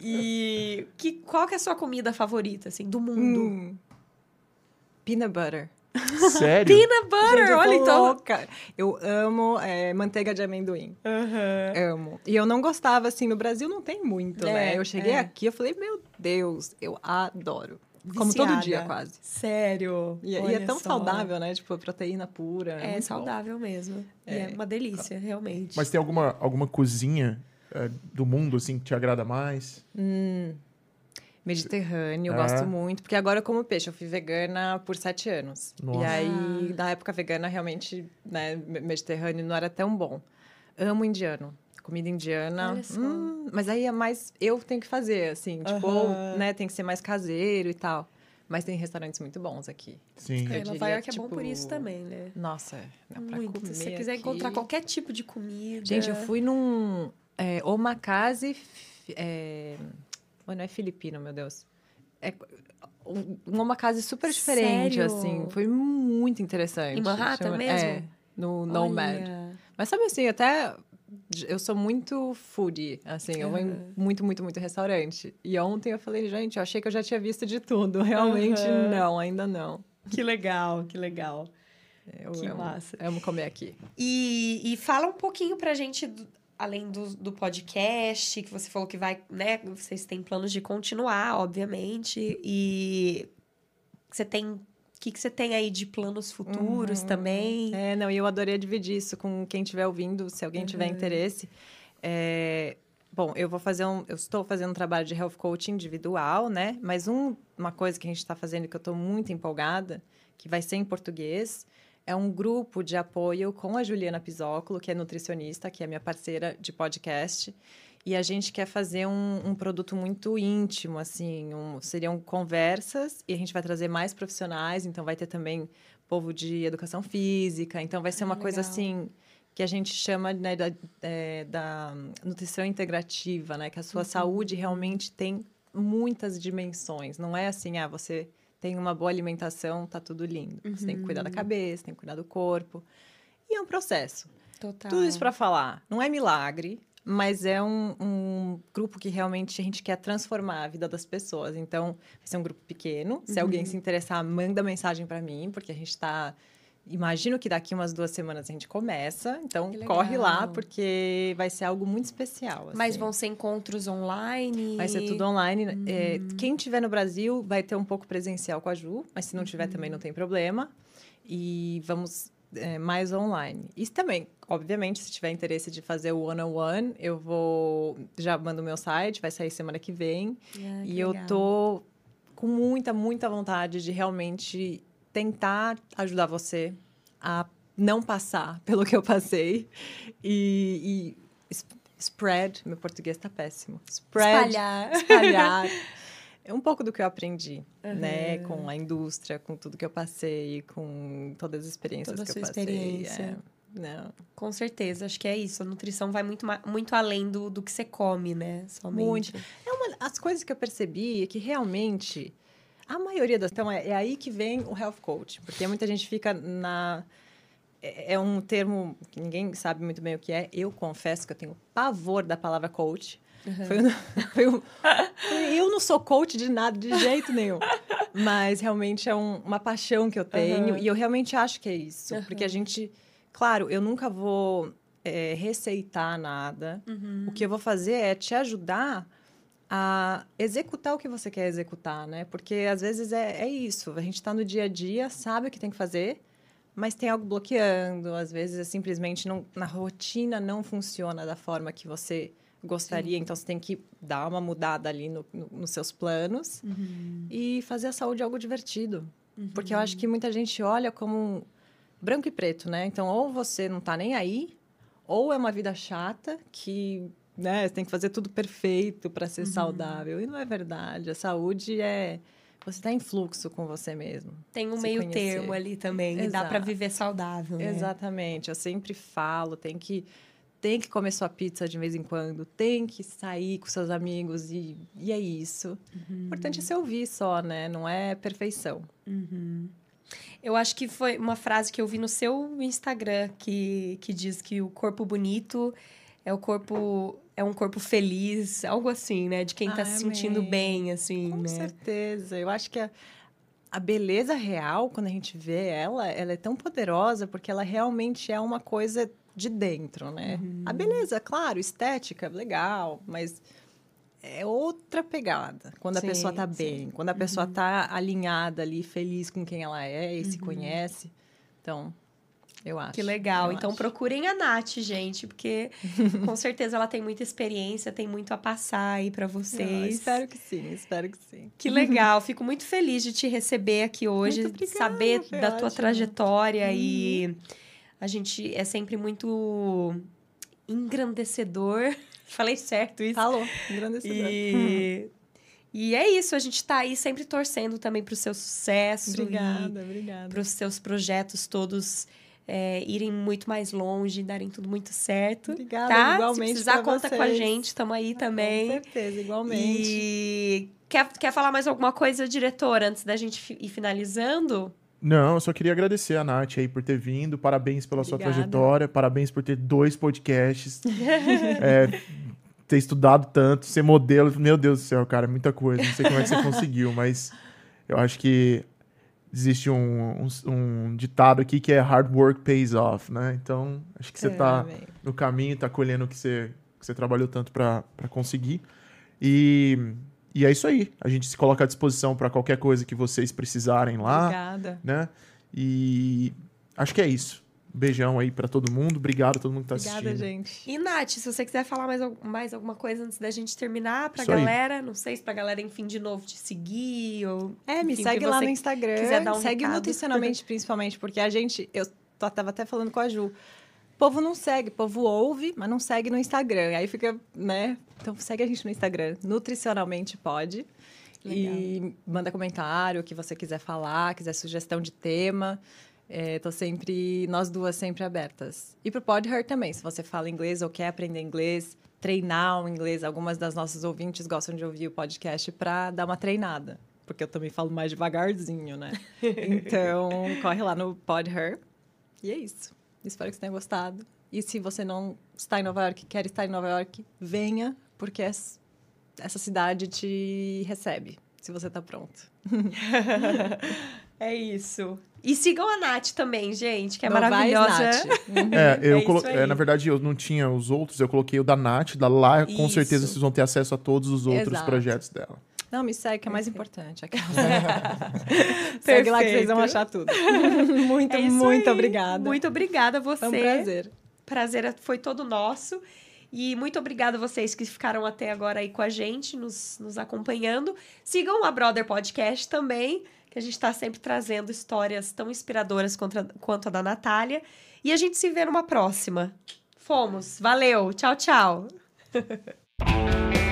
E que, qual que é a sua comida favorita, assim, do mundo? Hum. Peanut butter. (laughs) Sério? Peanut butter, Gente, olha então. louca. Eu amo é, manteiga de amendoim. Aham. Amo. E eu não gostava, assim, no Brasil não tem muito, É, né? Eu cheguei é. aqui, eu falei, meu Deus, eu adoro. Como todo Viciada. dia, quase. Sério. E, e é tão só. saudável, né? Tipo, proteína pura. É bom. saudável mesmo. E é É. uma delícia, realmente. Mas tem alguma, alguma cozinha é, do mundo, assim, que te agrada mais? Mediterrâneo, eu É. gosto muito. Porque agora eu como peixe. Eu fui vegana por sete anos. Nossa. E aí, na época vegana, realmente, né, me- Mediterrâneo não era tão bom. Amo indiano. Comida indiana. Hum, mas aí é mais eu tenho que fazer, assim. Tipo, né, tem que ser mais caseiro e tal. Mas tem restaurantes muito bons aqui. Sim. É, Nova York que, é bom por tipo, isso também, né? Nossa, não, pra Muito. comer Se você quiser aqui- encontrar qualquer tipo de comida. Gente, eu fui num é, omakase... É... oh, não é filipino, meu Deus. É um, um omakase super diferente, Sério? assim. Foi muito interessante. Em Manhattan Chama- mesmo? É, no Nomad. Olha. Mas sabe assim, até... Eu sou muito foodie, assim. Eu vou em muito, muito, muito restaurante. E ontem eu falei, gente, eu achei que eu já tinha visto de tudo. (laughs) Realmente, Aham. não, ainda não. Que legal, que legal. Eu Que amo, massa. amo comer aqui. E, e fala um pouquinho pra gente, além do, do podcast, que você falou que vai, né? Vocês têm planos de continuar, obviamente. E você tem. O que, que você tem aí de planos futuros Uhum. também? É, não, e eu adoraria dividir isso com quem estiver ouvindo, se alguém tiver Uhum. interesse. É, bom, eu vou fazer um. Eu estou fazendo um trabalho de health coaching individual, né? Mas um- uma coisa que a gente está fazendo que eu estou muito empolgada, que vai ser em português, é um grupo de apoio com a Juliana Pisóculo, que é nutricionista, que é minha parceira de podcast. E a gente quer fazer um, um produto muito íntimo, assim, um- seriam conversas, e a gente vai trazer mais profissionais, então vai ter também povo de educação física, então vai ser Ah, uma coisa legal. assim que a gente chama né, da, é, da nutrição integrativa, né? Que a Uhum. sua saúde realmente tem muitas dimensões. Não é assim, ah, você tem uma boa alimentação, tá tudo lindo. Você tem que cuidar Uhum. da cabeça, tem que cuidar do corpo. E é um processo. Total. Tudo isso para falar, não é milagre, mas é um, um grupo que realmente a gente quer transformar a vida das pessoas. Então, vai ser um grupo pequeno. Se alguém se interessar, manda mensagem para mim, porque a gente está. Imagino que daqui umas duas semanas a gente começa. Então, Que corre lá, porque vai ser algo muito especial. Mas assim. vão ser encontros online? Vai ser tudo online. É, Uhum. quem tiver no Brasil vai ter um pouco presencial com a Ju, mas se não tiver Uhum. também não tem problema. E vamos é, mais online. Isso também, obviamente, se tiver interesse de fazer o one-on-one, eu vou. Já mando o meu site, vai sair semana que vem. Ah, que e eu legal. tô com muita, muita vontade de realmente tentar ajudar você a não passar (laughs) pelo que eu passei e, e spread, meu português tá péssimo. Spread, Espalhar. espalhar. (laughs) É um pouco do que eu aprendi, Uhum. né? Com a indústria, com tudo que eu passei, com todas as experiências Toda a que eu passei. experiência. É, não, Com certeza, acho que é isso. A nutrição vai muito, muito além do, do que você come, né? Somente. Muito. É uma, as coisas que eu percebi é que realmente a maioria das. Então, é, é aí que vem o health coach, porque muita gente fica na. É, é um termo que ninguém sabe muito bem o que é. Eu confesso que eu tenho pavor da palavra coach. (laughs) Foi um- foi um- eu não sou coach de nada, de jeito nenhum. Mas realmente é um- uma paixão que eu tenho. Aham. E eu realmente acho que é isso. Aham. Porque a gente. Claro, eu nunca vou é, receitar nada. Uhum. O que eu vou fazer é te ajudar a executar o que você quer executar, né? Porque às vezes é, é isso. A gente está no dia a dia, sabe o que tem que fazer, mas tem algo bloqueando. Às vezes é simplesmente não, na rotina não funciona da forma que você gostaria. Então você tem que dar uma mudada ali no- no- nos seus planos Uhum. e fazer a saúde algo divertido. Porque eu acho que muita gente olha como branco e preto, né? Então, ou você não tá nem aí, ou é uma vida chata que, né, você tem que fazer tudo perfeito para ser saudável. E não é verdade. A saúde é você tá em fluxo com você mesmo. Tem um meio conhecer. termo ali também. E dá Exato. viver saudável. Né? Exatamente. Eu sempre falo, tem que tem que comer sua pizza de vez em quando, tem que sair com seus amigos e, e é isso. O importante é se ouvir só, né? Não é perfeição. Eu acho que foi uma frase que eu vi no seu Instagram que, que diz que o corpo bonito é o corpo. É um corpo feliz, algo assim, né? De quem tá se sentindo bem, assim, Com né? certeza. Eu acho que a, a beleza real, quando a gente vê ela, ela é tão poderosa porque ela realmente é uma coisa de dentro, né? Uhum. A beleza, claro, estética, legal, mas é outra pegada. Quando a Sim, pessoa tá sim. Uhum. bem, quando a pessoa tá alinhada ali, feliz com quem ela é e se Uhum. conhece. Então, eu acho. Que legal. eu Então acho. procurem a Nath, gente, porque (laughs) com certeza ela tem muita experiência, tem muito a passar aí pra Ah, vocês. espero que sim, espero que sim. Que legal, (laughs) fico muito feliz de te receber aqui hoje, Muito obrigada, saber da tua ótimo. trajetória e a gente é sempre muito engrandecedor. (laughs) Falei certo isso. Falou, engrandecedor. E, e é isso, a gente tá aí sempre torcendo também pro seu sucesso. Obrigada, obrigada. Para os seus projetos todos é, irem muito mais longe, darem tudo muito certo. Obrigada, tá? igualmente Se precisar, pra conta com a vocês. gente, estamos aí Com também. certeza, igualmente. E quer, quer falar mais alguma coisa, diretor, antes da gente ir finalizando? Não, eu só queria agradecer a Nath aí por ter vindo. Parabéns pela sua Obrigada. trajetória. Parabéns por ter dois podcasts. (laughs) É, ter estudado tanto, ser modelo. Meu Deus do céu, cara, muita coisa. Não sei como é que você (laughs) conseguiu, mas eu acho que existe um, um, um ditado aqui que é hard work pays off, né? Então, acho que você É, tá amém. no caminho, tá colhendo o que você, que você trabalhou tanto para conseguir. E, e é isso aí. A gente se coloca à disposição para qualquer coisa que vocês precisarem lá Obrigada. né? E acho que é isso. Beijão aí pra todo mundo. Obrigado a todo mundo que tá Obrigada, assistindo. gente. E, Nath, se você quiser falar mais, mais alguma coisa antes da gente terminar, pra Isso aí. galera, não sei se pra galera, enfim, de novo te seguir ou. É, me enfim, segue lá no Instagram. quiser dar um segue recado. nutricionalmente, principalmente, porque a gente. Eu tava até falando com a Ju. O povo não segue, o povo ouve, mas não segue no Instagram. Aí fica, né? Então segue a gente no Instagram. Nutricionalmente pode. E manda comentário, o que você quiser falar, quiser sugestão de tema. É, tô sempre, nós duas sempre abertas. E pro Pod Her também, se você fala inglês ou quer aprender inglês, treinar o inglês. Algumas das nossas ouvintes gostam de ouvir o podcast para dar uma treinada. Porque eu também falo mais devagarzinho, né? (laughs) Então, corre lá no Pod Her. E é isso. Espero que você tenha gostado. E se você não está em Nova York, quer estar em Nova York, venha, porque es- essa cidade te recebe, se você está pronto. (laughs) É isso. E sigam a Nath também, gente, que é Novaes maravilhosa. Nath. (laughs) É, eu É colo- é, na verdade, eu não tinha os outros, eu coloquei o da Nath, da lá, com Isso. certeza vocês vão ter acesso a todos os outros Exato. projetos dela. Não, me segue, que é mais importante. aquela. (laughs) segue lá que vocês vão achar tudo. (laughs) muito, É muito aí. obrigada. Muito obrigada a você. Foi um prazer. prazer foi todo nosso. E muito obrigada a vocês que ficaram até agora aí com a gente, nos, nos acompanhando. Sigam a Brother Podcast também, que a gente está sempre trazendo histórias tão inspiradoras contra- quanto a da Natália. E a gente se vê numa próxima. Fomos. Valeu. Tchau, tchau. (laughs)